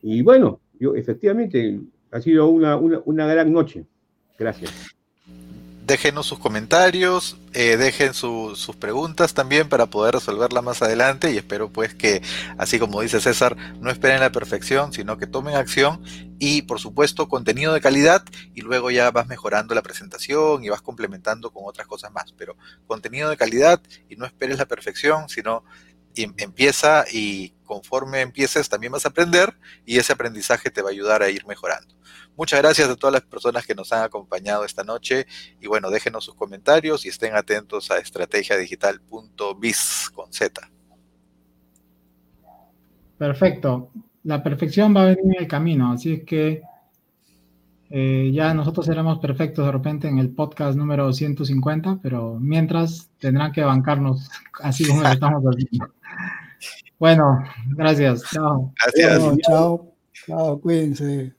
Y bueno, yo efectivamente ha sido una, una, una gran noche. Gracias déjenos sus comentarios, eh, dejen sus preguntas también para poder resolverla más adelante y espero pues que, así como dice César, no esperen la perfección, sino que tomen acción y por supuesto contenido de calidad y luego ya vas mejorando la presentación y vas complementando con otras cosas más, pero contenido de calidad y no esperes la perfección, sino em, empieza y conforme empieces también vas a aprender y ese aprendizaje te va a ayudar a ir mejorando. Muchas gracias a todas las personas que nos han acompañado esta noche y bueno, déjenos sus comentarios y estén atentos a estrategiadigital.biz con Z. Perfecto. La perfección va a venir en el camino, así es que eh, ya nosotros seremos perfectos de repente en el podcast número 150, pero mientras tendrán que bancarnos así como lo estamos haciendo. Bueno, gracias. Chao. Gracias. chao. Chao, cuídense.